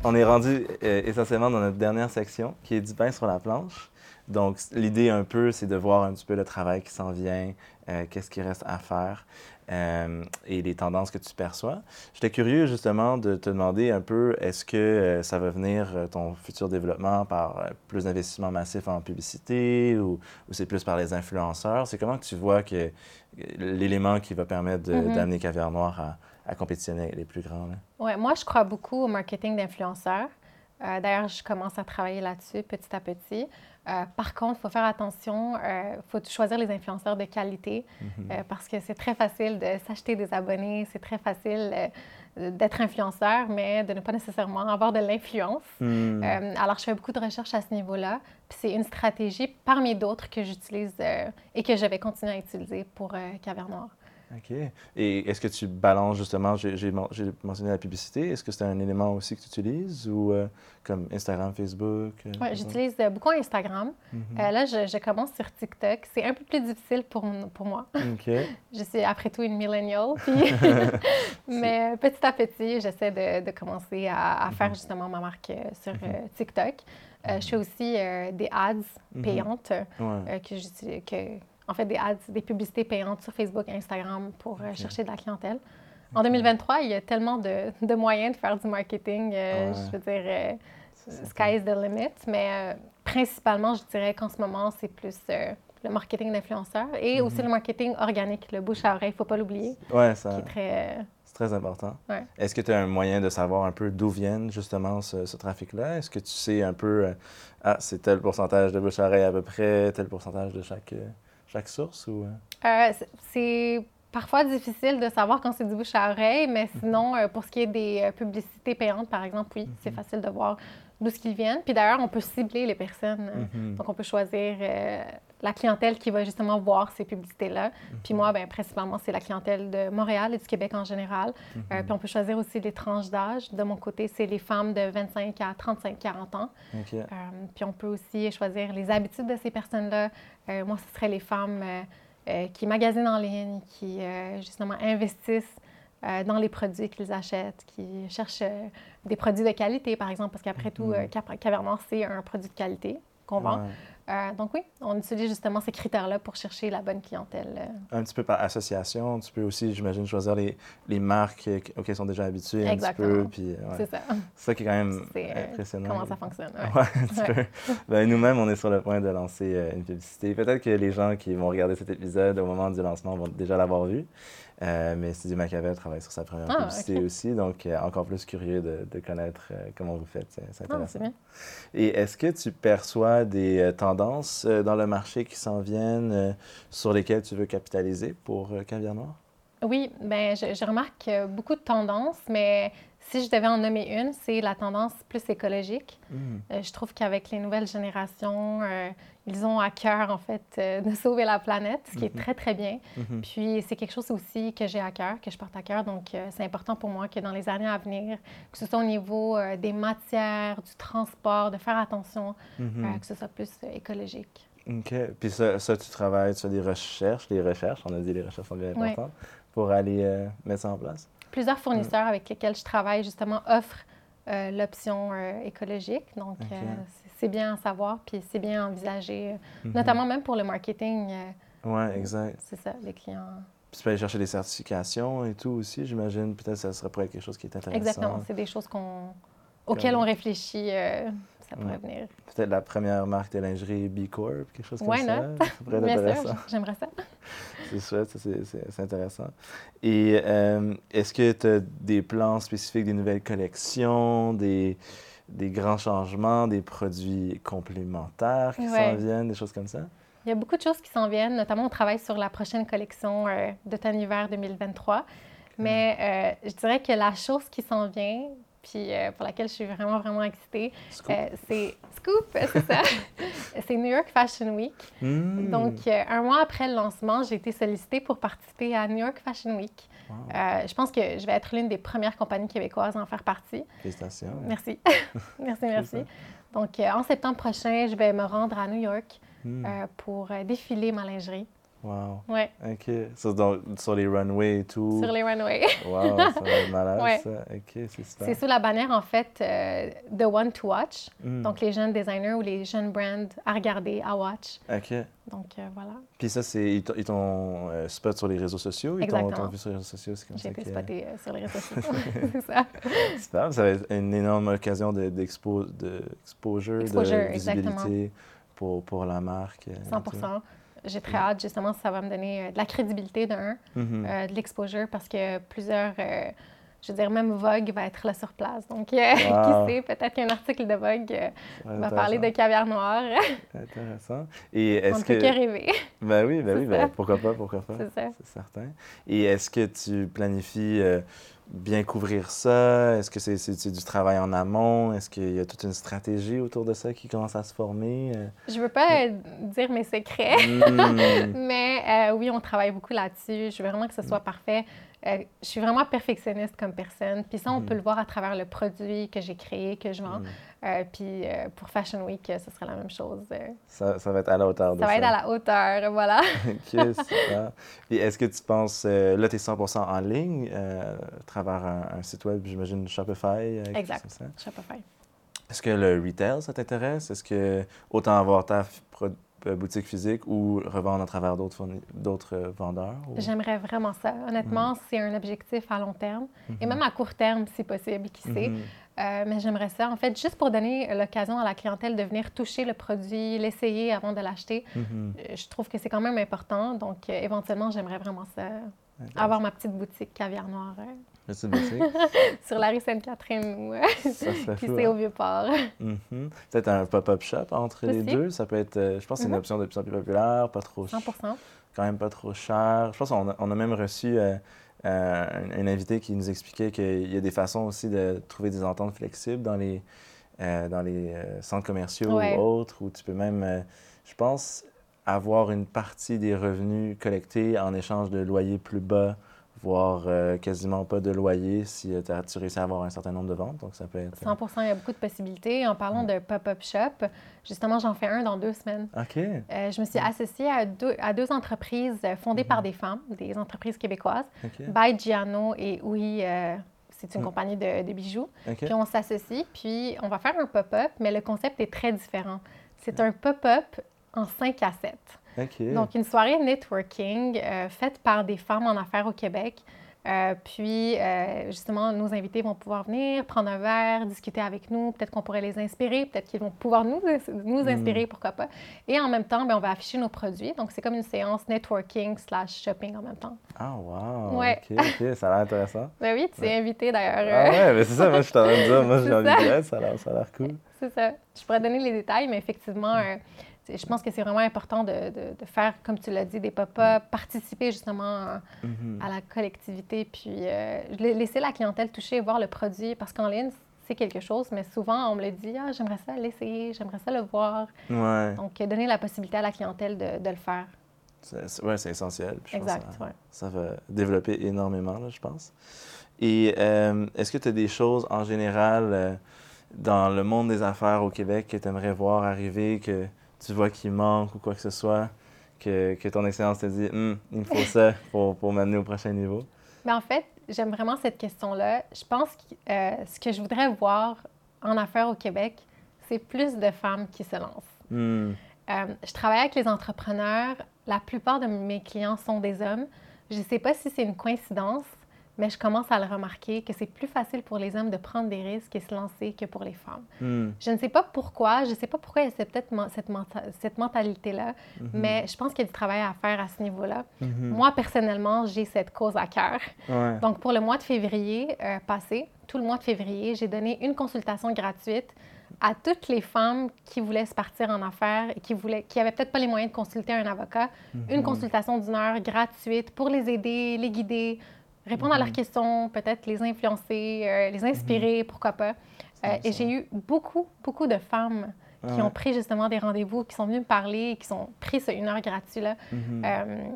On est rendu euh, essentiellement dans notre dernière section, qui est du pain sur la planche. Donc, l'idée un peu, c'est de voir un petit peu le travail qui s'en vient, euh, qu'est-ce qui reste à faire euh, et les tendances que tu perçois. J'étais curieux justement de te demander un peu, est-ce que euh, ça va venir euh, ton futur développement par plus d'investissement massif en publicité ou, ou c'est plus par les influenceurs? C'est comment que tu vois que l'élément qui va permettre Mhm. d'amener Caviar Noir à, à compétitionner les plus grands? Ouais, moi, je crois beaucoup au marketing d'influenceurs. D'ailleurs, je commence à travailler là-dessus petit à petit. Euh, par contre, il faut faire attention, il faut choisir les influenceurs de qualité euh, parce que c'est très facile de s'acheter des abonnés, c'est très facile euh, d'être influenceur, mais de ne pas nécessairement avoir de l'influence. Hmm. Euh, alors, je fais beaucoup de recherches à ce niveau-là. Puis c'est une stratégie parmi d'autres que j'utilise euh, et que je vais continuer à utiliser pour euh, Caverne Noire. OK. Et est-ce que tu balances justement, j'ai j'ai men- j'ai mentionné la publicité, est-ce que c'est un élément aussi que tu utilises ou euh, comme Instagram, Facebook? euh, exemple? j'utilise euh, beaucoup Instagram. Mhm. Euh, là, je, je commence sur TikTok. C'est un peu plus difficile pour, pour moi. OK. Je suis après tout une millennial. puis- Mais petit à petit, j'essaie de, de commencer à, à faire Mhm. justement ma marque sur euh, TikTok. Je fais aussi des ads payantes, Ouais. que j'utilise, en fait, des ads, des publicités payantes sur Facebook et Instagram pour euh, chercher de la clientèle. En 2023, il y a tellement de, de moyens de faire du marketing. euh, Ouais. Je veux dire, euh, sky is the limit. Mais euh, principalement, je dirais qu'en ce moment, c'est plus le marketing d'influenceurs et aussi Mhm. le marketing organique, le bouche à oreille, il ne faut pas l'oublier, Ouais, ça, très... c'est très important. Ouais. Est-ce que tu as un moyen de savoir un peu d'où viennent justement ce, ce trafic-là? Est-ce que tu sais un peu, ah, c'est tel pourcentage de bouche à oreille à peu près, tel pourcentage de chaque, chaque source? Ou, euh? Euh, c'est- parfois difficile de savoir quand c'est du bouche à oreille, mais sinon, euh, pour ce qui est des euh, publicités payantes, par exemple, oui, c'est facile de voir d'où ce qu'ils viennent. Puis d'ailleurs, on peut cibler les personnes. euh, Mhm. Donc, on peut choisir euh, la clientèle qui va justement voir ces publicités-là. Puis moi, ben, principalement, c'est la clientèle de Montréal et du Québec en général. Euh, puis on peut choisir aussi les tranches d'âge. De mon côté, c'est les femmes de 25 à 35-40 ans. OK. Euh, puis on peut aussi choisir les habitudes de ces personnes-là. Moi, ce serait les femmes qui magasinent en ligne, qui justement investissent dans les produits qu'ils achètent, qui cherchent des produits de qualité, par exemple, parce qu'après tout, euh, Cap- Cavernor, c'est un produit de qualité qu'on vend. Ouais. Euh, donc oui, on utilise justement ces critères-là pour chercher la bonne clientèle. euh. Un petit peu par association, tu peux aussi, j'imagine, choisir les, les marques auxquelles ils sont déjà habitués un Exactement. petit peu. Puis, ouais. C'est ça. C'est ça qui est quand même C'est euh, impressionnant. comment ça fonctionne. ouais. Ouais, un petit Ouais. peu. Ben, Nous-mêmes, on est sur le point de lancer une publicité. Peut-être que les gens qui vont regarder cet épisode au moment du lancement vont déjà l'avoir vu. Euh, mais Studio Machiavel travaille sur sa première Ah, publicité aussi, donc euh, encore plus curieux de, de connaître comment vous faites. C'est c'est Ah, intéressant. c'est bien. Et est-ce que tu perçois des euh, euh, dans le marché qui s'en viennent euh, sur lesquelles tu veux capitaliser pour euh, Caviar Noir? Oui, ben je, je remarque beaucoup de tendances, mais si je devais en nommer une, c'est la tendance plus écologique. Hmm. Euh, je trouve qu'avec les nouvelles générations, euh, ils ont à cœur, en fait, euh, de sauver la planète, ce qui est très, très bien. Mhm. Puis, c'est quelque chose aussi que j'ai à cœur, que je porte à cœur. Donc, c'est important pour moi que dans les années à venir, que ce soit au niveau des matières, du transport, de faire attention, Mhm. que ce soit plus écologique. OK. Puis ça, ça, tu travailles, tu fais des recherches, les recherches, on a dit les recherches sont bien Oui. importantes, pour aller mettre ça en place? Plusieurs fournisseurs avec lesquels je travaille, justement, offrent euh, l'option euh, écologique. Donc, euh, c'est- bien à savoir, puis c'est bien envisagé, Mhm. notamment même pour le marketing. Oui, exact. c'est ça, les clients. Puis tu peux aller chercher des certifications et tout aussi, j'imagine. Peut-être que ça serait pour être quelque chose qui est intéressant. Exactement, c'est des choses qu'on, auxquelles on réfléchit. Ça pourrait Ouais. venir. Peut-être la première marque de lingerie B Corp, quelque chose comme Why ça. not? Ça pourrait être intéressant. j'aimerais ça. C'est chouette, c'est- intéressant. Et euh, est-ce que tu as des plans spécifiques, des nouvelles collections, des, des grands changements, des produits complémentaires qui Ouais. s'en viennent, des choses comme ça? Il y a beaucoup de choses qui s'en viennent, notamment on travaille sur la prochaine collection euh, d'automne-hiver 2023. Mais euh, je dirais que la chose qui s'en vient, puis euh, pour laquelle je suis vraiment, vraiment excitée, euh, c'est Scoop, c'est ça. c'est New York Fashion Week. Hmm. Donc, euh, un mois après le lancement, j'ai été sollicitée pour participer à New York Fashion Week. Wow. Je pense que je vais être l'une des premières compagnies québécoises à en faire partie. Félicitations. Merci. merci, merci. ça. Donc, en septembre prochain, je vais me rendre à New York Hmm. pour défiler ma lingerie. Wow. Ouais, OK. Sur, donc, sur les runways et tout. sur les runways. Wow, ça être malade, Ouais. ça. OK, c'est super. C'est sous la bannière, en fait, euh, The One to Watch. Hmm. Donc, les jeunes designers ou les jeunes brands à regarder, à watch. OK. Donc, euh, voilà. Puis ça, c'est ils t'ont- euh, spot sur les réseaux sociaux? Ils t'ont Exactement. t'ont vu sur les réseaux sociaux? C'est comme J'ai ça été euh, sur les réseaux sociaux. c'est ça. Super, ça va être une énorme occasion de- d'expo, de, exposure, Exposure, de visibilité pour, pour la marque. euh, et 100 tout. J'ai très hâte, justement, ça va me donner euh, de la crédibilité d'un, Mhm. euh, de l'exposure, parce que plusieurs, euh, je veux dire, même Vogue va être là sur place. Donc, euh, Wow. qui sait, peut-être qu'un article de Vogue euh, va parler de caviar noir. Intéressant. Et On est-ce ne peut que... que rêver. Ben oui, ben C'est oui, ben pourquoi pas, pourquoi pas. C'est ça. C'est certain. Et est-ce que tu planifies euh, bien couvrir ça? Est-ce que c'est c'est du travail en amont? Est-ce qu'il y a toute une stratégie autour de ça qui commence à se former? Euh, Je veux pas euh, dire mes secrets, hmm, mais euh, oui, on travaille beaucoup là-dessus. Je veux vraiment que ce soit parfait. Euh, je suis vraiment perfectionniste comme personne. Puis ça, on Mm. peut le voir à travers le produit que j'ai créé, que je vends. Mm. Euh, puis euh, pour Fashion Week, ce serait la même chose. Ça, ça va être à la hauteur de ça ça. va être à la hauteur, voilà. OK, super. Et est-ce que tu penses, là, tu es 100% en ligne à travers un, un site web, j'imagine Shopify? Exact. Shopify. Est-ce que le retail, ça t'intéresse? Est-ce que autant avoir ta boutique physique ou revendre à travers d'autres euh, vendeurs? ou- J'aimerais vraiment ça. Honnêtement, c'est un objectif à long terme et même à court terme, si possible, qui sait. Mhm. Euh, mais j'aimerais ça, en fait, juste pour donner l'occasion à la clientèle de venir toucher le produit, l'essayer avant de l'acheter. Mhm. Euh, Je trouve que c'est quand même important. Donc, euh, éventuellement, j'aimerais vraiment ça, avoir ma petite boutique caviar noir. Boutique. sur la rue Sainte-Catherine ou ça serait qui fou, c'est hein? au Vieux-Port. Mhm. Peut-être un pop-up shop entre les deux. Ça peut être, euh, je pense que c'est une Mhm. option de plus en plus populaire, pas trop 100 quand même pas trop cher. Je pense qu'on a, on a même reçu euh, euh, un, un invité qui nous expliquait qu'il y a des façons aussi de trouver des ententes flexibles dans les, euh, dans les euh, centres commerciaux Ouais. ou autres, où tu peux même, je pense, avoir une partie des revenus collectés en échange de loyers plus bas, voire euh, quasiment pas de loyer si euh, tu réussis à avoir un certain nombre de ventes. Donc ça peut être... 100 il y a beaucoup de possibilités. En parlant de pop-up shop, justement, j'en fais un dans deux semaines. OK. Euh, je me suis associée à deux, à deux entreprises euh, fondées par des femmes, des entreprises québécoises, OK. By Giano et Oui, euh, c'est une Mm. compagnie de, de bijoux. OK. Puis on s'associe, puis on va faire un pop-up, mais le concept est très différent. C'est un pop-up en 5 à 7. OK. Donc, une soirée networking euh, faite par des femmes en affaires au Québec. Euh, puis, euh, justement, nos invités vont pouvoir venir, prendre un verre, discuter avec nous. Peut-être qu'on pourrait les inspirer, peut-être qu'ils vont pouvoir nous, nous Mm. inspirer, pourquoi pas. Et en même temps, ben, on va afficher nos produits. Donc, c'est comme une séance networking slash shopping en même temps. Ah, wow. Ouais. OK, OK. Ça a l'air intéressant. Ben oui, tu es invité d'ailleurs. Ah ouais, mais c'est ça, moi je suis en train de dire, moi j'ai envie de dire, ça a l'air- cool. C'est ça. Je pourrais donner les détails, mais effectivement, c'est- je pense que c'est vraiment important de, de- de faire, comme tu l'as dit, des pop-up, participer justement à, Mhm. à la collectivité, puis euh, la- laisser la clientèle toucher et voir le produit, parce qu'en ligne, c'est quelque chose, mais souvent, on me le dit, ah, j'aimerais ça l'essayer, j'aimerais ça le voir. Ouais, Donc, donner la possibilité à la clientèle de, de le faire. c'est c'est- essentiel. puis je pense Exact, que ça, ouais. ça va développer énormément, là, je pense. Et euh, est-ce que tu as des choses en général euh, dans le monde des affaires au Québec que tu aimerais voir arriver, que tu vois qu'il manque ou quoi que ce soit, que, que ton expérience te dit, Hum, il me faut ça pour, pour m'amener au prochain niveau? Mais en fait, j'aime vraiment cette question-là. Je pense que euh, ce que je voudrais voir en affaires au Québec, c'est plus de femmes qui se lancent. Hum, Euh, je travaille avec les entrepreneurs. La plupart de mes clients sont des hommes. Je ne sais pas si c'est une coïncidence, mais je commence à le remarquer que c'est plus facile pour les hommes de prendre des risques et se lancer que pour les femmes. hum, Je ne sais pas pourquoi, je ne sais pas pourquoi il y a cette- peut-être cette, menta- cette mentalité-là, mhm, mais je pense qu'il y a du travail à faire à ce niveau-là. mhm. Moi, personnellement, j'ai cette cause à cœur. Ouais. Donc, pour le mois de février euh, passé, tout le mois de février, j'ai donné une consultation gratuite à toutes les femmes qui voulaient se partir en affaires et qui voulaient, qui n'avaient peut-être pas les moyens de consulter un avocat. Une Mhm. consultation d'une heure gratuite pour les aider, les guider, répondre à leurs Mhm. questions, peut-être les influencer, euh, les inspirer, pourquoi pas. Euh, et j'ai eu beaucoup, beaucoup de femmes qui Ouais. ont pris justement des rendez-vous, qui sont venues me parler, qui ont pris ce une heure gratuite-là. Mhm. Euh,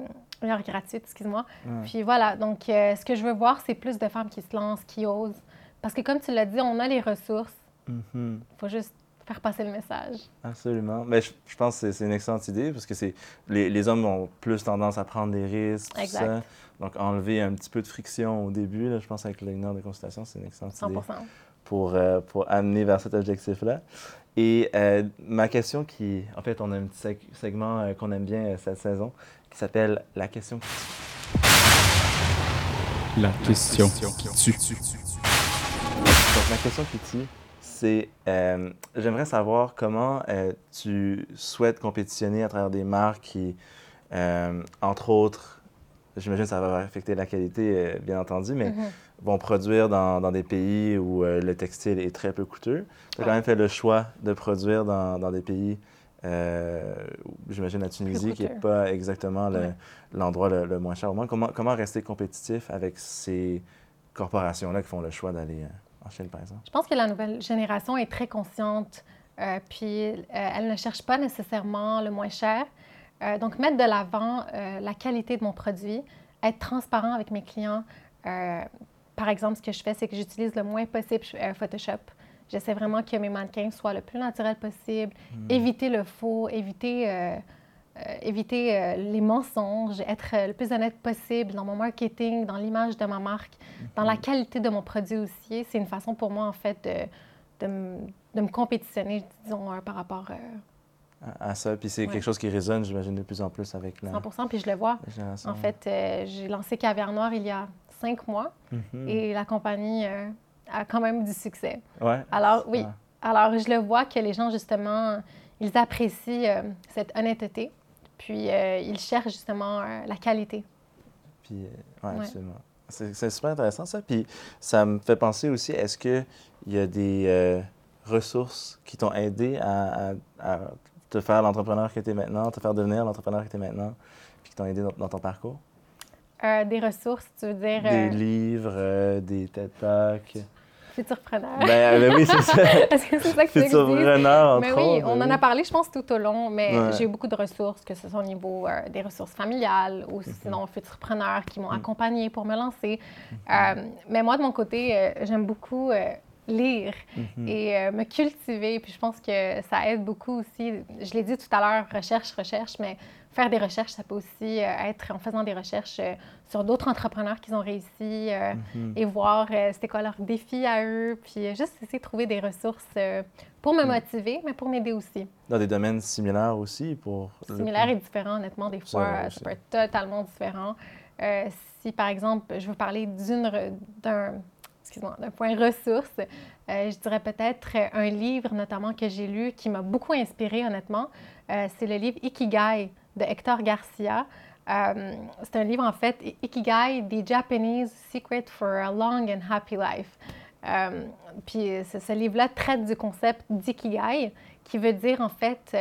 une heure gratuite, excuse-moi. Ouais. Puis voilà, donc ce que je veux voir, c'est plus de femmes qui se lancent, qui osent. Parce que comme tu l'as dit, on a les ressources. Mhm. Il faut juste faire passer le message. Absolument. Mais je, je pense que c'est- une excellente idée parce que les, les hommes ont plus tendance à prendre des risques. tout Exact. ça. Donc, enlever un petit peu de friction au début, là, je pense avec heure de consultation, c'est une excellente 100 idée pour, euh, pour amener vers cet objectif-là. Et euh, ma question qui... En fait, on a un petit seg- segment euh, qu'on aime bien euh, cette saison qui s'appelle La question qui La question qui tue. Donc, ma question qui tue, c'est euh, j'aimerais savoir comment euh, tu souhaites compétitionner à travers des marques qui, euh, entre autres, j'imagine que ça va affecter la qualité, euh, bien entendu, mais Mhm. vont produire dans, dans des pays où euh, le textile est très peu coûteux. Tu as quand même fait le choix de produire dans, dans des pays, euh, j'imagine la Tunisie, qui n'est pas exactement le- Ouais. l'endroit le, le moins cher au monde. Comment, comment rester compétitif avec ces corporations-là qui font le choix d'aller en Chine, par exemple? Je pense que la nouvelle génération est très consciente, euh, puis euh, elle ne cherche pas nécessairement le moins cher. Euh, donc, mettre de l'avant euh, la qualité de mon produit, être transparent avec mes clients. Euh, par exemple, ce que je fais, c'est que j'utilise le moins possible Photoshop. J'essaie vraiment que mes mannequins soient le plus naturel possible, éviter le faux, éviter, éviter les mensonges, être le plus honnête possible dans mon marketing, dans l'image de ma marque, dans la qualité de mon produit aussi. C'est une façon pour moi, en fait, de, de, me- de me compétitionner, disons, par rapport à, à ça. Puis c'est Ouais. quelque chose qui résonne, j'imagine, de plus en plus avec la, 100 Puis je le vois. En fait, euh, j'ai lancé Caviar Noir il y a cinq mois Mhm. et la compagnie euh, a quand même du succès. Ouais. Alors, oui. Ah. Alors, je le vois que les gens, justement, ils apprécient euh, cette honnêteté. Puis, ils cherchent justement la qualité. Puis, ouais, absolument. C'est super intéressant ça. Puis ça me fait penser aussi, est-ce qu'il y a des ressources qui t'ont aidé à, à- à te faire l'entrepreneur que tu es maintenant, te faire devenir l'entrepreneur que tu es maintenant, puis qui t'ont aidé dans, dans ton parcours? Euh, des ressources, tu veux dire Des euh, livres, euh, des TED Talks. futurpreneur. ben, ben oui, c'est ça. Est-ce que c'est ça que? Futurpreneur, Mais oui, on en oui. a parlé, je pense, tout au long, mais Ouais. j'ai eu beaucoup de ressources, que ce soit au niveau euh, des ressources familiales ou Mhm. sinon futurpreneurs qui m'ont accompagnée pour me lancer. Mhm. Mais moi, de mon côté, j'aime beaucoup lire Mhm. et euh, me cultiver. Puis je pense que ça aide beaucoup aussi. Je l'ai dit tout à l'heure, recherche, recherche, mais faire des recherches, ça peut aussi euh, être en faisant des recherches euh, sur d'autres entrepreneurs qui ont réussi euh, Mhm. et voir euh, c'était quoi leurs défis à eux. Puis juste essayer de trouver des ressources pour me motiver, mais pour m'aider aussi. Dans des domaines similaires aussi pour... le- Similaire et différent, honnêtement, des fois, ça peut être totalement différent. Si, par exemple, je veux parler d'une, d'un, excuse-moi, d'un point ressource, euh, je dirais peut-être euh, un livre, notamment, que j'ai lu, qui m'a beaucoup inspiré, honnêtement. Euh, c'est le livre Ikigai de Hector Garcia. C'est un livre, en fait, Ikigai, The Japanese Secret for a Long and Happy Life. Puis ce, livre-là traite du concept d'ikigai, qui veut dire en fait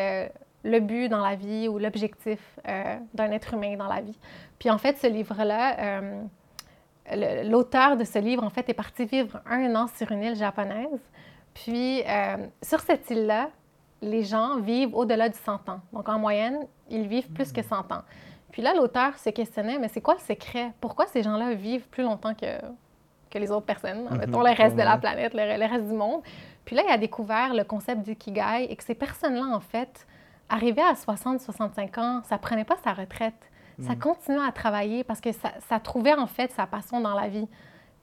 le but dans la vie ou l'objectif d'un être humain dans la vie. Puis en fait, ce livre-là, l'auteur de ce livre, en fait, est parti vivre un an sur une île japonaise. Puis euh, sur cette île-là, les gens vivent au-delà de 100 ans. Donc en moyenne, ils vivent plus que 100 ans. Puis là, l'auteur se questionnait, mais c'est quoi le secret? Pourquoi ces gens-là vivent plus longtemps que, que les autres personnes, mettons le reste de la Mhm. planète, le, le reste du monde? Puis là, il a découvert le concept d'ikigai et que ces personnes-là, en fait, arrivaient à 60-65 ans, ça prenait pas sa retraite. Ça continuait à travailler parce que ça, ça trouvait, en fait, sa passion dans la vie.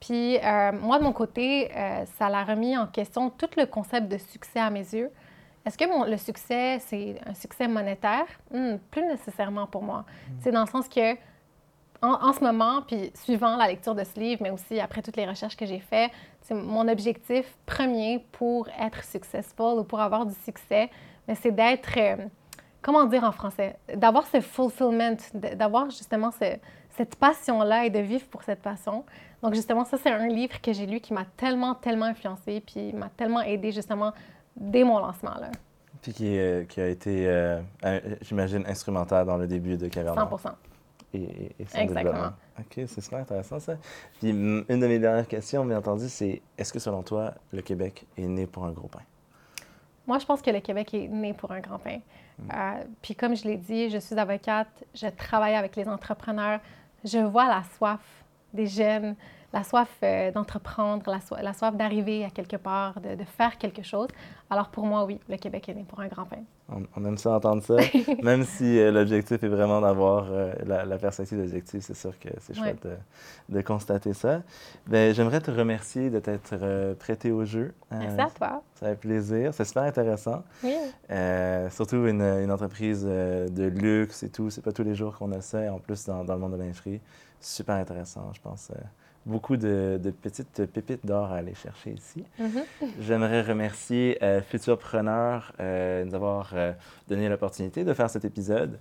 Puis euh, moi, de mon côté, euh, ça l'a remis en question tout le concept de succès à mes yeux. Est-ce que mon- le succès, c'est un succès monétaire? Hmm, plus nécessairement pour moi. C'est dans le sens que, en, en ce moment, puis suivant la lecture de ce livre, mais aussi après toutes les recherches que j'ai faites, mon objectif premier pour être successful ou pour avoir du succès, c'est d'être, euh, comment dire en français, d'avoir ce fulfillment, d'avoir justement ce- cette passion-là et de vivre pour cette passion. Donc justement, ça, c'est un livre que j'ai lu qui m'a tellement, tellement influencé, puis m'a tellement aidé justement dès mon lancement, là. Puis qui, euh, qui a été, euh, j'imagine, instrumental dans le début de Caverne 100 Noire et, et, et son Exactement. OK, c'est super intéressant ça. Puis mm, une de mes dernières questions, bien entendu, c'est est-ce que selon toi, le Québec est né pour un gros pain? Moi, je pense que le Québec est né pour un grand pain. Euh, puis comme je l'ai dit, je suis avocate, je travaille avec les entrepreneurs, je vois la soif des jeunes, la soif euh, d'entreprendre, la, so- la soif d'arriver à quelque part, de, de faire quelque chose. Alors pour moi, oui, le Québec est né pour un grand pain. On, on aime ça entendre ça, même si euh, l'objectif est vraiment d'avoir euh, la, la perspective d'objectif, c'est sûr que c'est chouette de, de constater ça. Ben, J'aimerais te remercier de t'être prêté au jeu. Merci à toi. Ça fait plaisir, c'est super intéressant. Oui, surtout une, une entreprise de luxe et tout, c'est pas tous les jours qu'on a ça. Et en plus, dans, dans le monde de l'industrie, super intéressant, je pense. Beaucoup de, de petites pépites d'or à aller chercher ici. Mhm. J'aimerais remercier euh, Futurpreneur euh, de nous avoir euh, donné l'opportunité de faire cet épisode.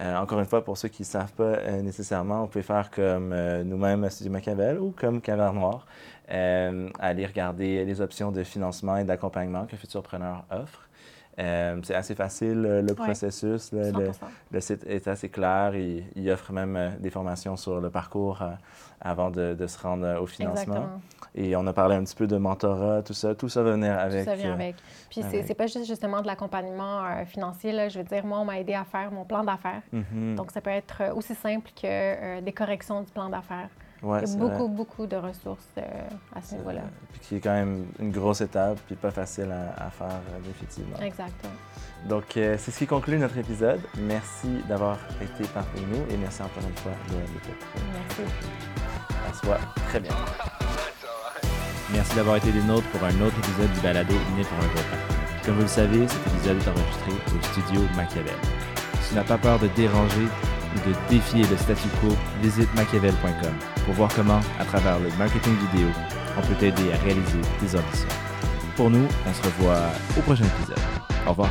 Euh, encore une fois, pour ceux qui ne savent pas nécessairement, vous pouvez faire comme nous-mêmes à Studio Machiavel ou comme Caverne Noire, aller regarder les options de financement et d'accompagnement que Futurpreneur offre. Euh, c'est assez facile, le processus. là, le, 100%. le site est assez clair. Il, il offre même euh, des formations sur le parcours euh, avant de, de se rendre au financement. Exactement. Et on a parlé un petit peu de mentorat, tout ça. Tout ça va venir avec. Tout ça vient avec. Puis c'est c'est pas juste justement de l'accompagnement euh, financier. Là. Je veux dire, moi, on m'a aidé à faire mon plan d'affaires. mhm. Donc, ça peut être aussi simple que des corrections du plan d'affaires. Ouais, Il y c'est a vrai. beaucoup, beaucoup de ressources euh, à ce niveau-là. Puis qui est quand même une grosse étape, puis pas facile à, à faire, euh, définitivement. Exactement. Donc, euh, c'est ce qui conclut notre épisode. Merci d'avoir été parmi nous et merci encore une fois de l'écoute. Merci. À soi très bien. Merci d'avoir été des nôtres pour un autre épisode du balado Né pour un gros pain. Comme vous le savez, cet épisode est enregistré au studio Machiavel. Si tu n'as pas peur de déranger ou de défier le statu quo, visite machiavel.com pour voir comment, à travers le marketing vidéo, on peut t'aider à réaliser tes ambitions. Pour nous, on se revoit au prochain épisode. Au revoir.